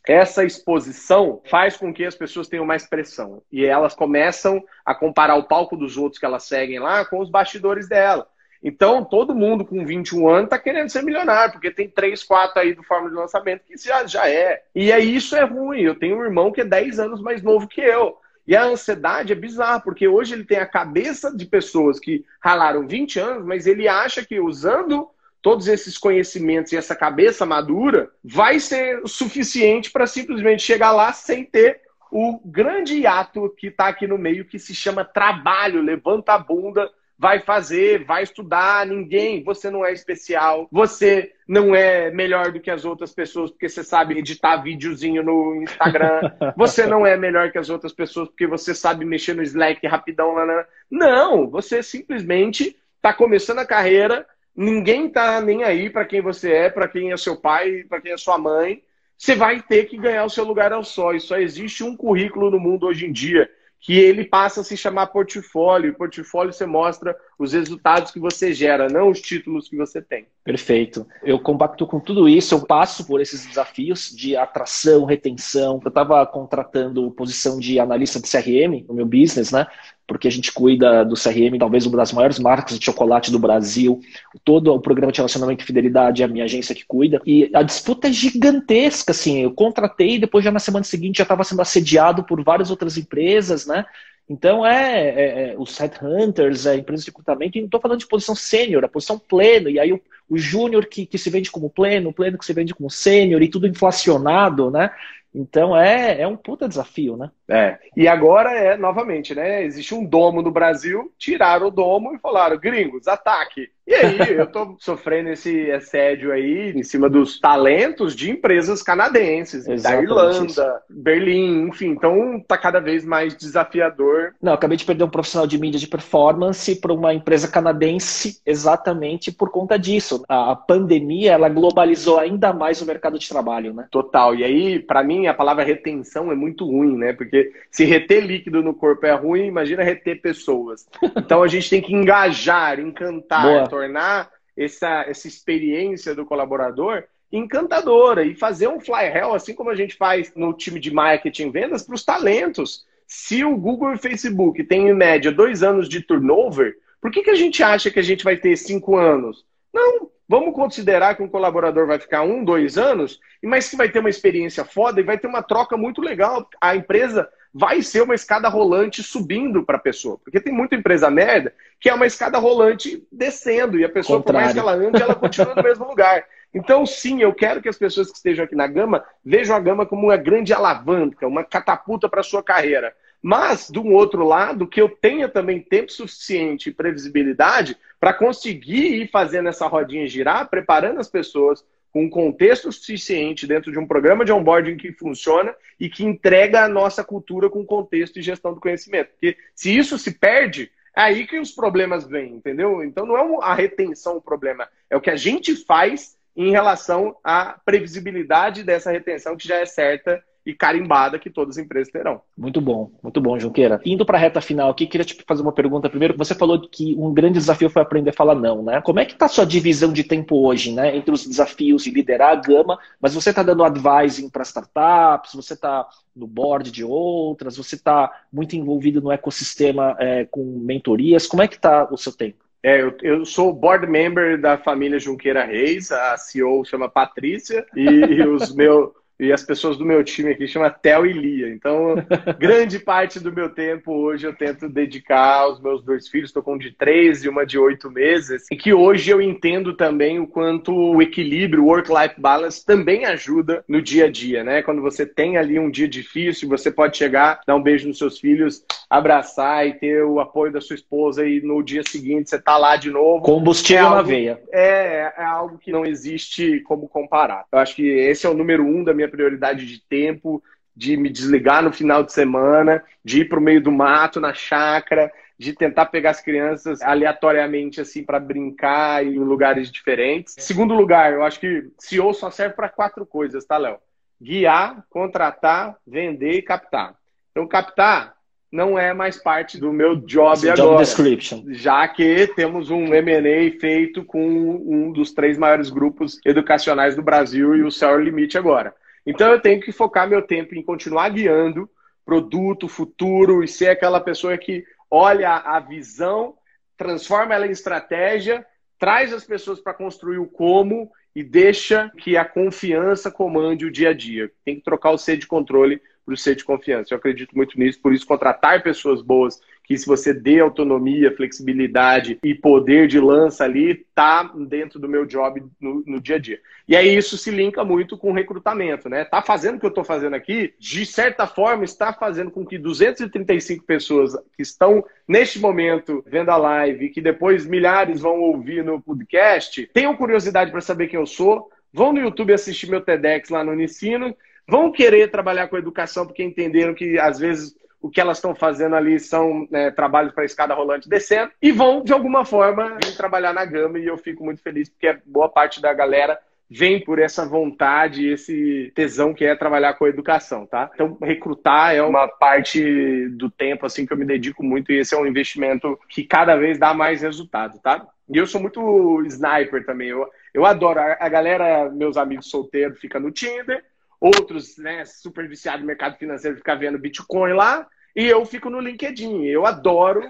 Speaker 2: essa exposição faz com que as pessoas tenham mais pressão e elas começam a comparar o palco dos outros que elas seguem lá com os bastidores dela. Então, todo mundo com 21 anos está querendo ser milionário, porque tem 3, 4 aí do Fórmula de Lançamento que já, já é. E aí isso é ruim. Eu tenho um irmão que é 10 anos mais novo que eu. E a ansiedade é bizarra, porque hoje ele tem a cabeça de pessoas que ralaram 20 anos, mas ele acha que usando todos esses conhecimentos e essa cabeça madura, vai ser suficiente para simplesmente chegar lá sem ter o grande ato que está aqui no meio, que se chama trabalho, levanta a bunda, vai fazer, vai estudar, ninguém, você não é especial, você não é melhor do que as outras pessoas porque você sabe editar videozinho no Instagram, você não é melhor que as outras pessoas porque você sabe mexer no Slack rapidão lá na... Não, você simplesmente está começando a carreira, ninguém está nem aí para quem você é, para quem é seu pai, para quem é sua mãe, você vai ter que ganhar o seu lugar ao sol. E só existe um currículo no mundo hoje em dia que ele passa a se chamar portfólio. E portfólio você mostra os resultados que você gera, não os títulos que você tem.
Speaker 3: Perfeito. Eu compacto com tudo isso, eu passo por esses desafios de atração, retenção. Eu estava contratando posição de analista de CRM no meu business, né? Porque a gente cuida do CRM, talvez uma das maiores marcas de chocolate do Brasil. Todo o programa de relacionamento e fidelidade é a minha agência que cuida. E a disputa é gigantesca, assim. Eu contratei, depois já na semana seguinte já estava sendo assediado por várias outras empresas, né? Então, é, é, é os headhunters, a empresa de recrutamento, e não estou falando de posição sênior, a posição pleno, e aí o, o júnior que, que se vende como pleno, o pleno que se vende como sênior, e tudo inflacionado, né? Então é, é um puta desafio, né?
Speaker 2: É. E agora é, novamente, né? Existe um domo no Brasil, tiraram o domo e falaram, gringos, ataque. E aí, eu tô sofrendo esse assédio aí em cima dos talentos de empresas canadenses, Exatamente da Irlanda, isso. Berlim, enfim. Então tá cada vez mais desafiador.
Speaker 3: Não, acabei de perder um profissional de mídia de performance para uma empresa canadense exatamente por conta disso. A pandemia, ela globalizou ainda mais o mercado de trabalho, né?
Speaker 2: Total. E aí, para mim, a palavra retenção é muito ruim, né? Porque se reter líquido no corpo é ruim, imagina reter pessoas. Então a gente tem que engajar, encantar, Boa tornar essa, essa experiência do colaborador encantadora e fazer um fly hell, assim como a gente faz no time de marketing e vendas, para os talentos. Se o Google e o Facebook têm, em média, dois anos de turnover, por que, que a gente acha que a gente vai ter cinco anos? Não, vamos considerar que um colaborador vai ficar um, dois anos, mas que vai ter uma experiência foda e vai ter uma troca muito legal. A empresa vai ser uma escada rolante subindo para a pessoa. Porque tem muita empresa merda que é uma escada rolante descendo e a pessoa, Contrário. por mais que ela ande, ela continua no mesmo lugar. Então, sim, eu quero que as pessoas que estejam aqui na Gama vejam a Gama como uma grande alavanca, uma catapulta para a sua carreira. Mas, de um outro lado, que eu tenha também tempo suficiente e previsibilidade para conseguir ir fazendo essa rodinha girar, preparando as pessoas com um contexto suficiente dentro de um programa de onboarding que funciona e que entrega a nossa cultura com contexto e gestão do conhecimento. Porque se isso se perde, é aí que os problemas vêm, entendeu? Então não é a retenção o problema, é o que a gente faz em relação à previsibilidade dessa retenção que já é certa e carimbada que todas as empresas terão.
Speaker 3: Muito bom, muito bom, Junqueira. Indo para a reta final aqui, queria te fazer uma pergunta. Primeiro, você falou que um grande desafio foi aprender a falar não, né? Como é que está a sua divisão de tempo hoje, né? Entre os desafios de liderar a gama, mas você está dando advising para startups, você está no board de outras, você está muito envolvido no ecossistema é, com mentorias. Como é que está o seu tempo?
Speaker 2: É, eu, eu, sou board member da família Junqueira Reis, a CEO chama Patrícia, e, e os meus e as pessoas do meu time aqui chamam Theo e Lia. Então, grande parte do meu tempo hoje eu tento dedicar aos meus dois filhos. Estou com um de três e uma de oito meses. E que hoje eu entendo também o quanto o equilíbrio, o work-life balance, também ajuda no dia a dia, né? Quando você tem ali um dia difícil, você pode chegar, dar um beijo nos seus filhos, abraçar e ter o apoio da sua esposa e no dia seguinte você tá lá de novo.
Speaker 3: Combustível é algo, na veia.
Speaker 2: É, é algo que não existe como comparar. Eu acho que esse é o número um da minha prioridade de tempo, de me desligar no final de semana, de ir para o meio do mato, na chácara, de tentar pegar as crianças aleatoriamente assim para brincar em lugares diferentes. Segundo lugar, eu acho que CEO só serve para quatro coisas, tá, Léo? Guiar, contratar, vender e captar. Então, captar não é mais parte do meu job Job agora. Description. Já que temos um M&A feito com um dos três maiores grupos educacionais do Brasil e o Céu Limite agora. Então eu tenho que focar meu tempo em continuar guiando produto, futuro e ser aquela pessoa que olha a visão, transforma ela em estratégia, traz as pessoas para construir o como e deixa que a confiança comande o dia a dia. Tem que trocar o C de controle para o C de confiança. Eu acredito muito nisso, por isso contratar pessoas boas que se você dê autonomia, flexibilidade e poder de lança ali, tá dentro do meu job no, no dia a dia. E aí isso se linka muito com recrutamento, né? Tá fazendo o que eu estou fazendo aqui, de certa forma está fazendo com que 235 pessoas que estão neste momento vendo a live que depois milhares vão ouvir no podcast, tenham curiosidade para saber quem eu sou, vão no YouTube assistir meu TEDx lá no Unicino, vão querer trabalhar com educação porque entenderam que às vezes o que elas estão fazendo ali são né, trabalhos para escada rolante descendo e vão, de alguma forma, trabalhar na gama e eu fico muito feliz porque boa parte da galera vem por essa vontade, esse tesão que é trabalhar com a educação, tá? Então, recrutar é uma parte do tempo assim que eu me dedico muito e esse é um investimento que cada vez dá mais resultado, tá? E eu sou muito sniper também. Eu, eu adoro. A, a galera, meus amigos solteiros, fica no Tinder, outros, né, super viciados no mercado financeiro, fica vendo Bitcoin lá, e eu fico no LinkedIn. Eu adoro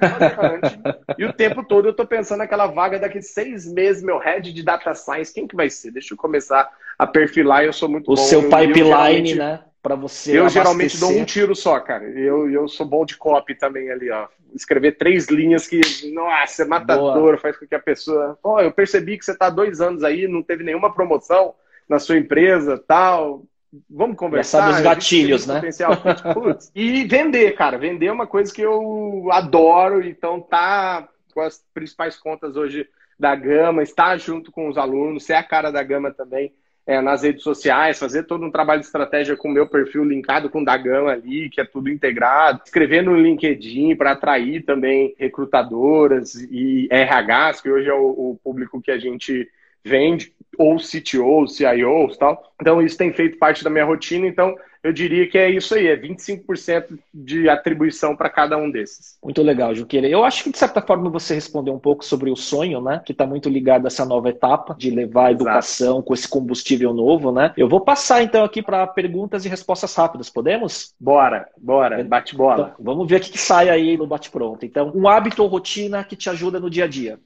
Speaker 2: e o tempo todo eu tô pensando naquela vaga daqui seis meses, meu head de data science, quem que vai ser? Deixa eu começar a perfilar, eu sou muito
Speaker 3: o
Speaker 2: bom.
Speaker 3: O seu eu, pipeline, eu, né? Para você.
Speaker 2: Eu abastecer. geralmente dou um tiro só, cara. Eu, eu sou bom de copy também ali, ó. Escrever três linhas que, nossa, é matador, faz com que a pessoa. Ó, oh, eu percebi que você tá dois anos aí, não teve nenhuma promoção na sua empresa, tal vamos conversar.
Speaker 3: Sabe os gatilhos, né?
Speaker 2: e vender, cara. Vender é uma coisa que eu adoro, então tá com as principais contas hoje da Gama, está junto com os alunos, ser a cara da Gama também é, nas redes sociais, fazer todo um trabalho de estratégia com o meu perfil linkado com o da Gama ali, que é tudo integrado, escrever no LinkedIn para atrair também recrutadoras e RHs, que hoje é o, o público que a gente vende, ou CTO, CIO tal. Então, isso tem feito parte da minha rotina. Então, eu diria que é isso aí, é 25% de atribuição para cada um desses.
Speaker 3: Muito legal, Juqueira. Eu acho que, de certa forma, você respondeu um pouco sobre o sonho, né? Que está muito ligado a essa nova etapa de levar a educação Exato. com esse combustível novo, né? Eu vou passar, então, aqui para perguntas e respostas rápidas, podemos?
Speaker 2: Bora, bora, bate bola.
Speaker 3: Então, vamos ver o que, que sai aí no bate-pronto. Então, um hábito ou rotina que te ajuda no dia a dia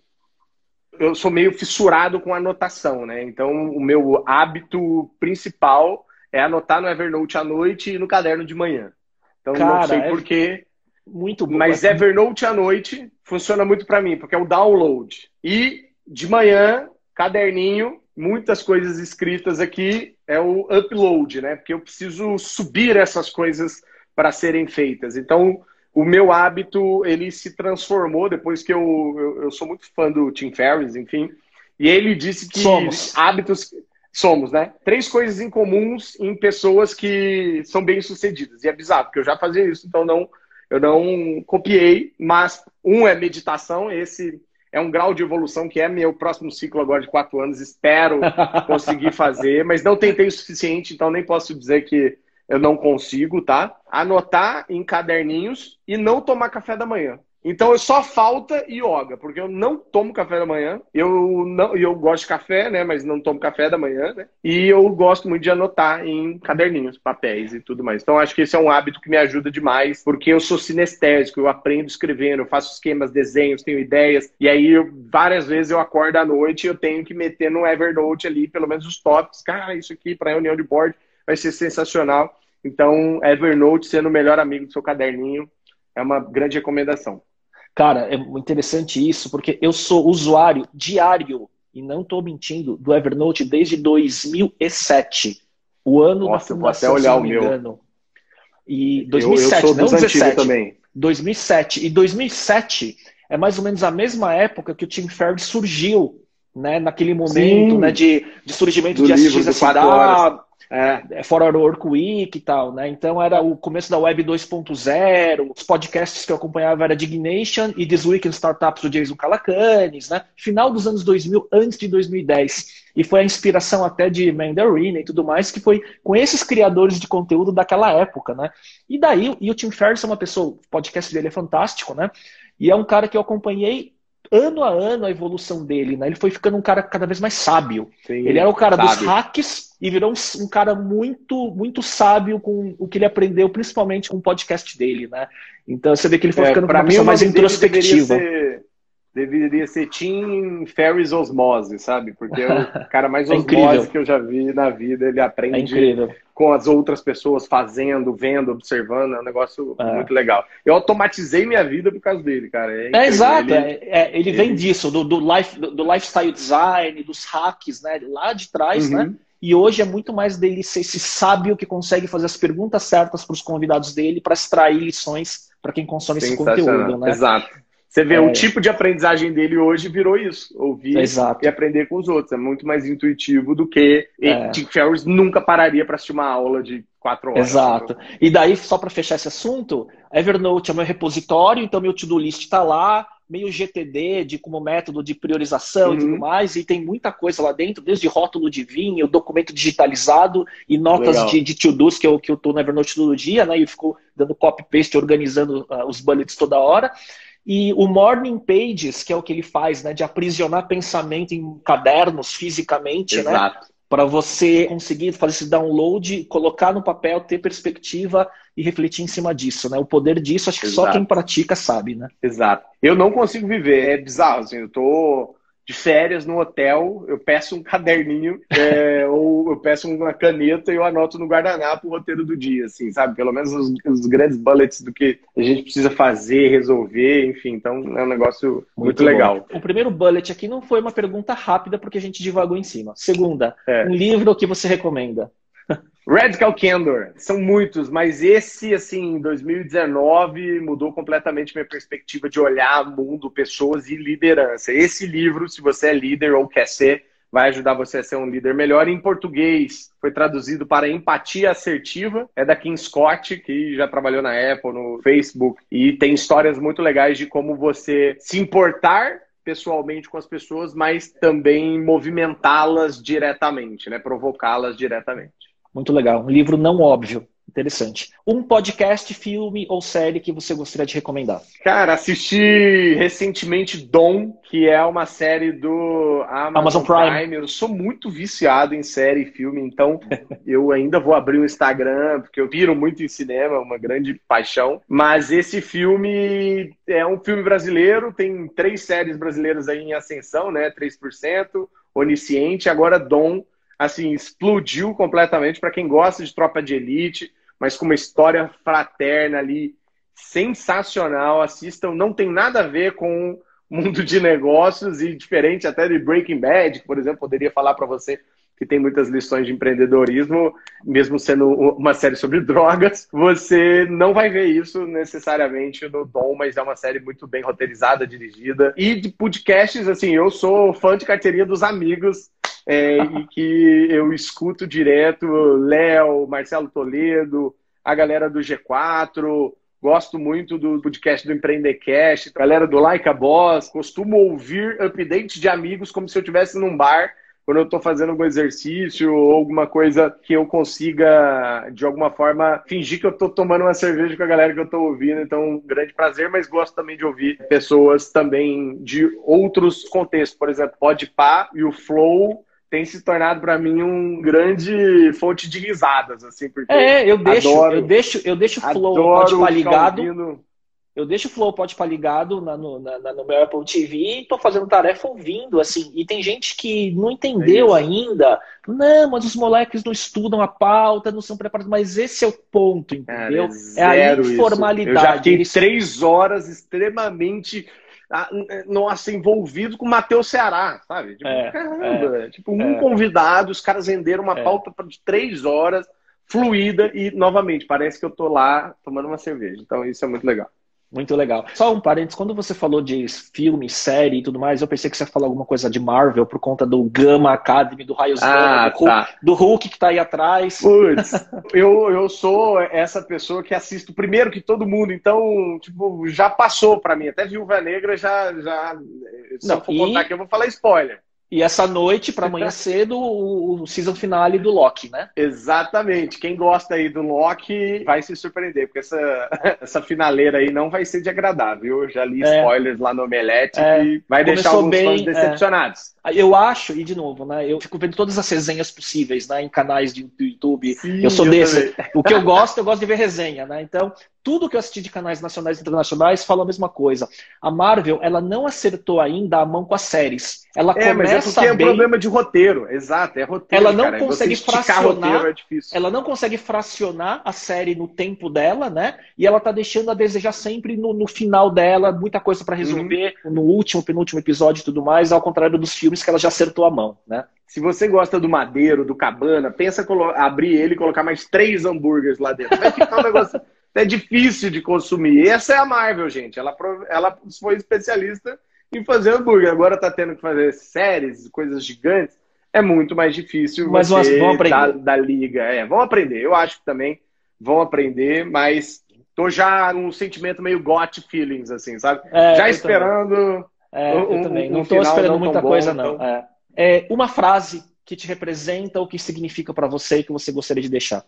Speaker 2: eu sou meio fissurado com anotação, né? Então, o meu hábito principal é anotar no Evernote à noite e no caderno de manhã. Então, Cara, não sei é porquê.
Speaker 3: Muito bom.
Speaker 2: Mas Evernote à noite funciona muito para mim, porque é o download. E de manhã, caderninho, muitas coisas escritas aqui, é o upload, né? Porque eu preciso subir essas coisas para serem feitas. Então, o meu hábito ele se transformou depois que eu, eu, eu, sou muito fã do Tim Ferriss, enfim, e ele disse que
Speaker 3: somos.
Speaker 2: hábitos somos, né? Três coisas incomuns em pessoas que são bem sucedidas. E é bizarro, porque eu já fazia isso, então não eu não copiei, mas um é meditação, esse é um grau de evolução que é meu próximo ciclo agora de quatro anos, espero conseguir fazer, mas não tentei o suficiente, então nem posso dizer que eu não consigo, tá? Anotar em caderninhos e não tomar café da manhã. Então só falta yoga, porque eu não tomo café da manhã. Eu não, eu gosto de café, né? Mas não tomo café da manhã, né? E eu gosto muito de anotar em caderninhos, papéis e tudo mais. Então acho que esse é um hábito que me ajuda demais, porque eu sou sinestésico, eu aprendo escrevendo, eu faço esquemas, desenhos, tenho ideias. E aí eu, várias vezes eu acordo à noite e eu tenho que meter no Evernote ali, pelo menos os tópicos. Cara, isso aqui para reunião de board vai ser sensacional. Então, Evernote sendo o melhor amigo do seu caderninho é uma grande recomendação.
Speaker 3: Cara, é interessante isso, porque eu sou usuário diário, e não estou mentindo, do Evernote desde 2007. O ano
Speaker 2: Nossa,
Speaker 3: da
Speaker 2: fundação, vou até olhar o meu.
Speaker 3: E 2007, eu, eu
Speaker 2: não
Speaker 3: 17.
Speaker 2: Também.
Speaker 3: 2007. E 2007 é mais ou menos a mesma época que o Tim Ferriss surgiu, né? Naquele momento, né? De, de surgimento
Speaker 2: do
Speaker 3: de
Speaker 2: SXSW,
Speaker 3: é, fora Work Week e tal, né? Então era o começo da Web 2.0, os podcasts que eu acompanhava era Dignation e This Week in Startups do Jason Calacanis, né? Final dos anos 2000, antes de 2010. E foi a inspiração até de Mandarin e tudo mais, que foi com esses criadores de conteúdo daquela época, né? E daí, e o Tim Ferriss é uma pessoa, o podcast dele é fantástico, né? E é um cara que eu acompanhei ano a ano a evolução dele, né? Ele foi ficando um cara cada vez mais sábio. Sim, ele era o cara sábio. dos hacks e virou um, um, cara muito muito sábio com o que ele aprendeu, principalmente com o podcast dele, né? Então você vê que ele foi é, ficando uma pessoa mais introspectiva.
Speaker 2: Ser... deveria ser Tim Ferris Osmose, sabe? Porque é o cara mais é osmose que eu já vi na vida. Ele aprende é com as outras pessoas fazendo, vendo, observando. É um negócio é. muito legal. Eu automatizei minha vida por causa dele, cara.
Speaker 3: É, é exato. Ele, é, ele vem disso, do, do, life, do, do, lifestyle design, dos hacks, né? Lá de trás, né? uhum. né? E hoje é muito mais dele ser esse sábio que consegue fazer as perguntas certas para os convidados dele para extrair lições para quem consome esse conteúdo, né?
Speaker 2: Exato. Você vê, é... o tipo de aprendizagem dele hoje virou isso. Ouvir Exato. e aprender com os outros. É muito mais intuitivo do que é. Tim Ferriss nunca pararia para assistir uma aula de quatro horas.
Speaker 3: Exato. E daí, só para fechar esse assunto, Evernote é meu repositório, então meu to-do list está lá, meio GTD de como método de priorização uhum. e tudo uhum. mais, e tem muita coisa lá dentro, desde rótulo de vinho, documento digitalizado e notas Legal. de, de to-dos que eu, que eu tô no Evernote todo dia, né? E fico dando copy-paste, organizando uh, os bullets toda hora. E o Morning Pages, que é o que ele faz, né, de aprisionar pensamento em cadernos fisicamente, né, Exato. né? Para você conseguir fazer esse download, colocar no papel, ter perspectiva e refletir em cima disso, né? O poder disso, acho que Exato. só quem pratica sabe, né?
Speaker 2: Exato. Eu não consigo viver, é bizarro, assim, eu tô de férias no hotel, eu peço um caderninho é, ou eu peço uma caneta e eu anoto no guardanapo o roteiro do dia, assim, sabe? Pelo menos os, os, grandes bullets do que a gente precisa fazer, resolver, enfim. Então é um negócio muito, muito legal.
Speaker 3: O primeiro bullet aqui não foi uma pergunta rápida porque a gente divagou em cima. Segunda, é. um livro que você recomenda?
Speaker 2: Radical Candor, são muitos, mas esse, assim, em 2019 mudou completamente minha perspectiva de olhar mundo, pessoas e liderança. Esse livro, se você é líder ou quer ser, vai ajudar você a ser um líder melhor. Em português, foi traduzido para Empatia Assertiva, é da Kim Scott, que já trabalhou na Apple, no Facebook, e tem histórias muito legais de como você se importar pessoalmente com as pessoas, mas também movimentá-las diretamente, né? Provocá-las diretamente.
Speaker 3: Muito legal. Um livro não óbvio. Interessante. Um podcast, filme ou série que você gostaria de recomendar?
Speaker 2: Cara, assisti recentemente Dom, que é uma série do Amazon, Amazon Prime. Prime. Eu sou muito viciado em série e filme, então eu ainda vou abrir o Instagram, porque eu piro muito em cinema, uma grande paixão. Mas esse filme é um filme brasileiro, tem três séries brasileiras aí em ascensão, né? 3%, Onisciente, agora Dom assim, explodiu completamente para quem gosta de tropa de elite, mas com uma história fraterna ali sensacional. Assistam, não tem nada a ver com mundo de negócios e diferente até de Breaking Bad, que, por exemplo, poderia falar para você que tem muitas lições de empreendedorismo, mesmo sendo uma série sobre drogas, você não vai ver isso necessariamente no Dom, mas é uma série muito bem roteirizada, dirigida. E de podcasts, assim, eu sou fã de carteirinha dos amigos, é, e que eu escuto direto Léo, Marcelo Toledo, a galera do G4, gosto muito do podcast do Empreendecast, galera do Like a Boss, costumo ouvir updates de amigos como se eu estivesse num bar quando eu estou fazendo algum exercício ou alguma coisa que eu consiga, de alguma forma, fingir que eu estou tomando uma cerveja com a galera que eu estou ouvindo. Então, um grande prazer, mas gosto também de ouvir pessoas também de outros contextos. Por exemplo, Podpah e o Flow tem se tornado para mim um grande fonte de risadas, assim, porque
Speaker 3: É, eu deixo, adoro, eu deixo, eu deixo o Flow ligado. Eu deixo o Flow pode estar ligado na, no, na, no meu Apple TV e tô fazendo tarefa ouvindo, assim. E tem gente que não entendeu é ainda. Não, mas os moleques não estudam a pauta, não são preparados. Mas esse é o ponto, entendeu?
Speaker 2: É, é a informalidade. Isso. Eu já fiquei Eles... três horas extremamente ah, nossa, envolvido com o Matheus Ceará, sabe? Tipo, é, caramba, é, tipo, um é. convidado, os caras renderam uma é. pauta de três horas, fluida, e novamente, parece que eu tô lá tomando uma cerveja. Então, isso é muito legal.
Speaker 3: Muito legal. Só um parênteses, quando você falou de filme, série e tudo mais, eu pensei que você ia falar alguma coisa de Marvel por conta do Gamma Academy, do Raios ah, do, tá. Hulk, do Hulk que tá aí atrás.
Speaker 2: Putz, eu, eu sou essa pessoa que assisto primeiro que todo mundo, então, tipo, já passou para mim. Até Viúva Negra já. já se Não, eu for e... contar aqui, eu vou falar spoiler.
Speaker 3: E essa noite, para amanhã cedo, o season finale do Loki, né?
Speaker 2: Exatamente. Quem gosta aí do Loki vai se surpreender, porque essa, essa finaleira aí não vai ser de agradável. Eu já li é. spoilers lá no Omelete é. que vai deixar alguns bem, fãs é. decepcionados.
Speaker 3: É. Eu acho, e de novo, né? Eu fico vendo todas as resenhas possíveis, né? Em canais de, do YouTube. Sim, eu sou eu desse. Também. O que eu gosto, eu gosto de ver resenha, né? Então, tudo que eu assisti de canais nacionais e internacionais fala a mesma coisa. A Marvel, ela não acertou ainda a mão com as séries. Ela
Speaker 2: é,
Speaker 3: começa
Speaker 2: mas é porque
Speaker 3: bem...
Speaker 2: é um problema de roteiro, exato, é roteiro.
Speaker 3: Ela não
Speaker 2: cara.
Speaker 3: consegue fracionar.
Speaker 2: Roteiro, é
Speaker 3: ela não consegue fracionar a série no tempo dela, né? E ela tá deixando a desejar sempre no, no final dela, muita coisa para resolver uhum. no último, penúltimo episódio e tudo mais, ao contrário dos filmes que ela já acertou a mão, né?
Speaker 2: Se você gosta do Madeiro, do Cabana, pensa abrir ele e colocar mais três hambúrgueres lá dentro. Vai ficar um negócio é difícil de consumir. Essa é a Marvel, gente. Ela, ela foi especialista em fazer hambúrguer. Agora tá tendo que fazer séries, coisas gigantes. É muito mais difícil
Speaker 3: mas você vão aprender.
Speaker 2: Da, da liga. É, vão aprender. Eu acho que também vão aprender, mas tô já num sentimento meio got feelings, assim, sabe? É, já esperando.
Speaker 3: É, um, eu também. Não um tô esperando não muita coisa, bom, não. Então... É. é. uma frase que te representa ou que significa para você e que você gostaria de deixar.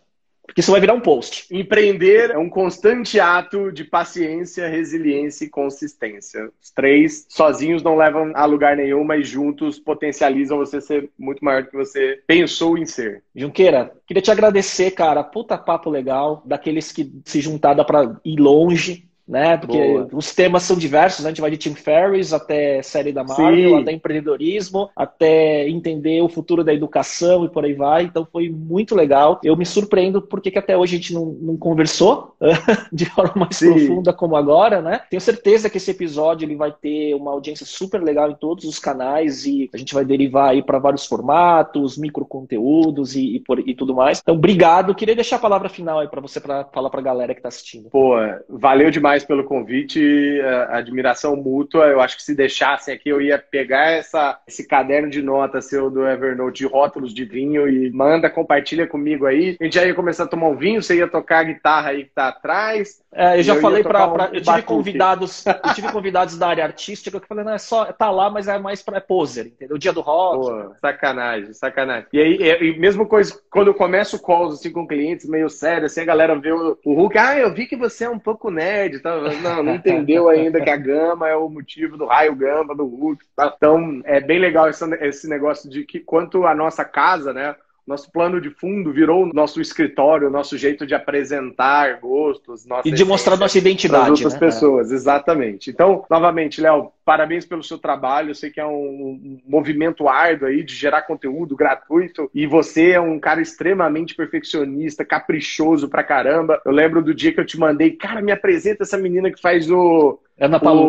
Speaker 3: Porque isso vai virar um post.
Speaker 2: Empreender é um constante ato de paciência, resiliência e consistência. Os três sozinhos não levam a lugar nenhum, mas juntos potencializam você ser muito maior do que você pensou em ser.
Speaker 3: Junqueira, queria te agradecer, cara. Puta papo legal, daqueles que se juntaram para ir longe né? Porque Boa. os temas são diversos, né? A gente vai de Tim Ferriss até série da Marvel, Sim. até empreendedorismo, até entender o futuro da educação e por aí vai. Então foi muito legal. Eu me surpreendo porque que até hoje a gente não, não conversou de forma mais Sim. profunda como agora, né? Tenho certeza que esse episódio ele vai ter uma audiência super legal em todos os canais e a gente vai derivar aí para vários formatos, micro conteúdos e, e, por, e tudo mais. Então, obrigado. Queria deixar a palavra final aí para você para falar para a galera que está assistindo.
Speaker 2: Pô, valeu demais demais pelo convite, admiração mútua. Eu acho que se deixassem aqui, eu ia pegar essa, esse caderno de notas seu do Evernote de rótulos de vinho e manda, compartilha comigo aí. A gente já ia começar a tomar um vinho, você ia tocar a guitarra aí que tá atrás.
Speaker 3: É, eu já eu falei para. Um eu tive convidados, eu tive convidados da área artística que eu falei, não, é só, tá lá, mas é mais para poser, entendeu? O dia do rock. Pô,
Speaker 2: sacanagem, sacanagem. E aí, e, mesmo coisa, quando eu começo calls assim com clientes meio sério, assim, a galera vê o, o Hulk, ah, eu vi que você é um pouco nerd, tá? Não, não entendeu ainda que a gama é o motivo do raio gama do Hulk. Tá? Então, é bem legal esse, esse negócio de que quanto a nossa casa, né? Nosso plano de fundo virou nosso escritório, nosso jeito de apresentar gostos.
Speaker 3: e de mostrar nossa identidade. Para
Speaker 2: outras né? pessoas, exatamente. Então, novamente, Léo, parabéns pelo seu trabalho. Eu sei que é um, movimento árduo aí de gerar conteúdo gratuito. E você é um cara extremamente perfeccionista, caprichoso pra caramba. Eu lembro do dia que eu te mandei, cara, me apresenta essa menina que faz o
Speaker 3: Ana Paula.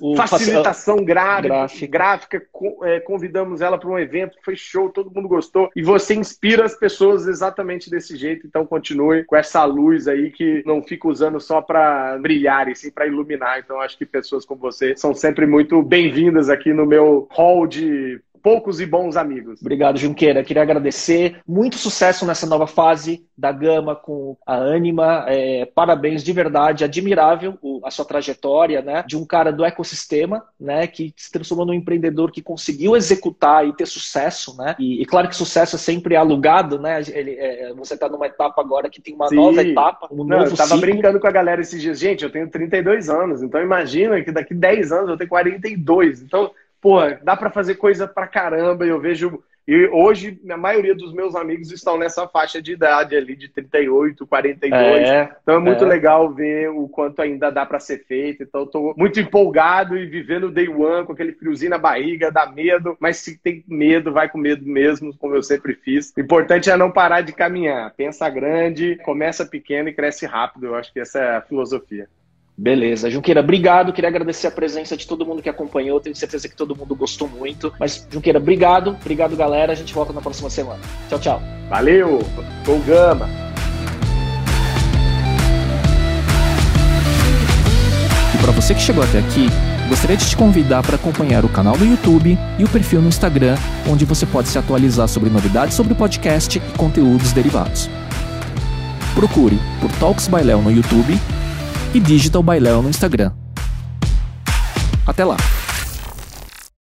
Speaker 3: O,
Speaker 2: facilitação gráfica, gráfica. gráfica é, convidamos ela para um evento, foi show, todo mundo gostou. E você inspira as pessoas exatamente desse jeito, então continue com essa luz aí que não fica usando só para brilhar, e sim para iluminar. Então acho que pessoas como você são sempre muito bem-vindas aqui no meu hall de poucos e bons amigos.
Speaker 3: Obrigado, Junqueira. Queria agradecer. Muito sucesso nessa nova fase da Gama com a Anima. É, parabéns de verdade, admirável a sua trajetória, né? De um cara do ecossistema, né? Que se transformou num empreendedor que conseguiu executar e ter sucesso, né? E, e claro que sucesso é sempre alugado, né? Ele, é, você está numa etapa agora que tem uma Sim. nova etapa, um
Speaker 2: Não,
Speaker 3: novo
Speaker 2: Eu tava ciclo. brincando com a galera esses dias. Gente, eu tenho 32 anos, então imagina que daqui 10 anos eu tenho 42. Então pô, dá para fazer coisa pra caramba. Eu vejo. E hoje, a maioria dos meus amigos estão nessa faixa de idade ali, de 38, 42. É, então é muito é. legal ver o quanto ainda dá para ser feito. Então, estou muito empolgado e vivendo o day one com aquele friozinho na barriga, dá medo, mas se tem medo, vai com medo mesmo, como eu sempre fiz. O importante é não parar de caminhar. Pensa grande, começa pequeno e cresce rápido. Eu acho que essa é a filosofia.
Speaker 3: Beleza. Junqueira, obrigado. Queria agradecer a presença de todo mundo que acompanhou. Tenho certeza que todo mundo gostou muito. Mas, Junqueira, obrigado. Obrigado, galera. A gente volta na próxima semana. Tchau, tchau.
Speaker 2: Valeu. Sou Gama.
Speaker 1: E para você que chegou até aqui, gostaria de te convidar para acompanhar o canal do YouTube e o perfil no Instagram, onde você pode se atualizar sobre novidades sobre o podcast e conteúdos derivados. Procure por Talks by Léo no YouTube e Digital Bailão no Instagram. Até lá!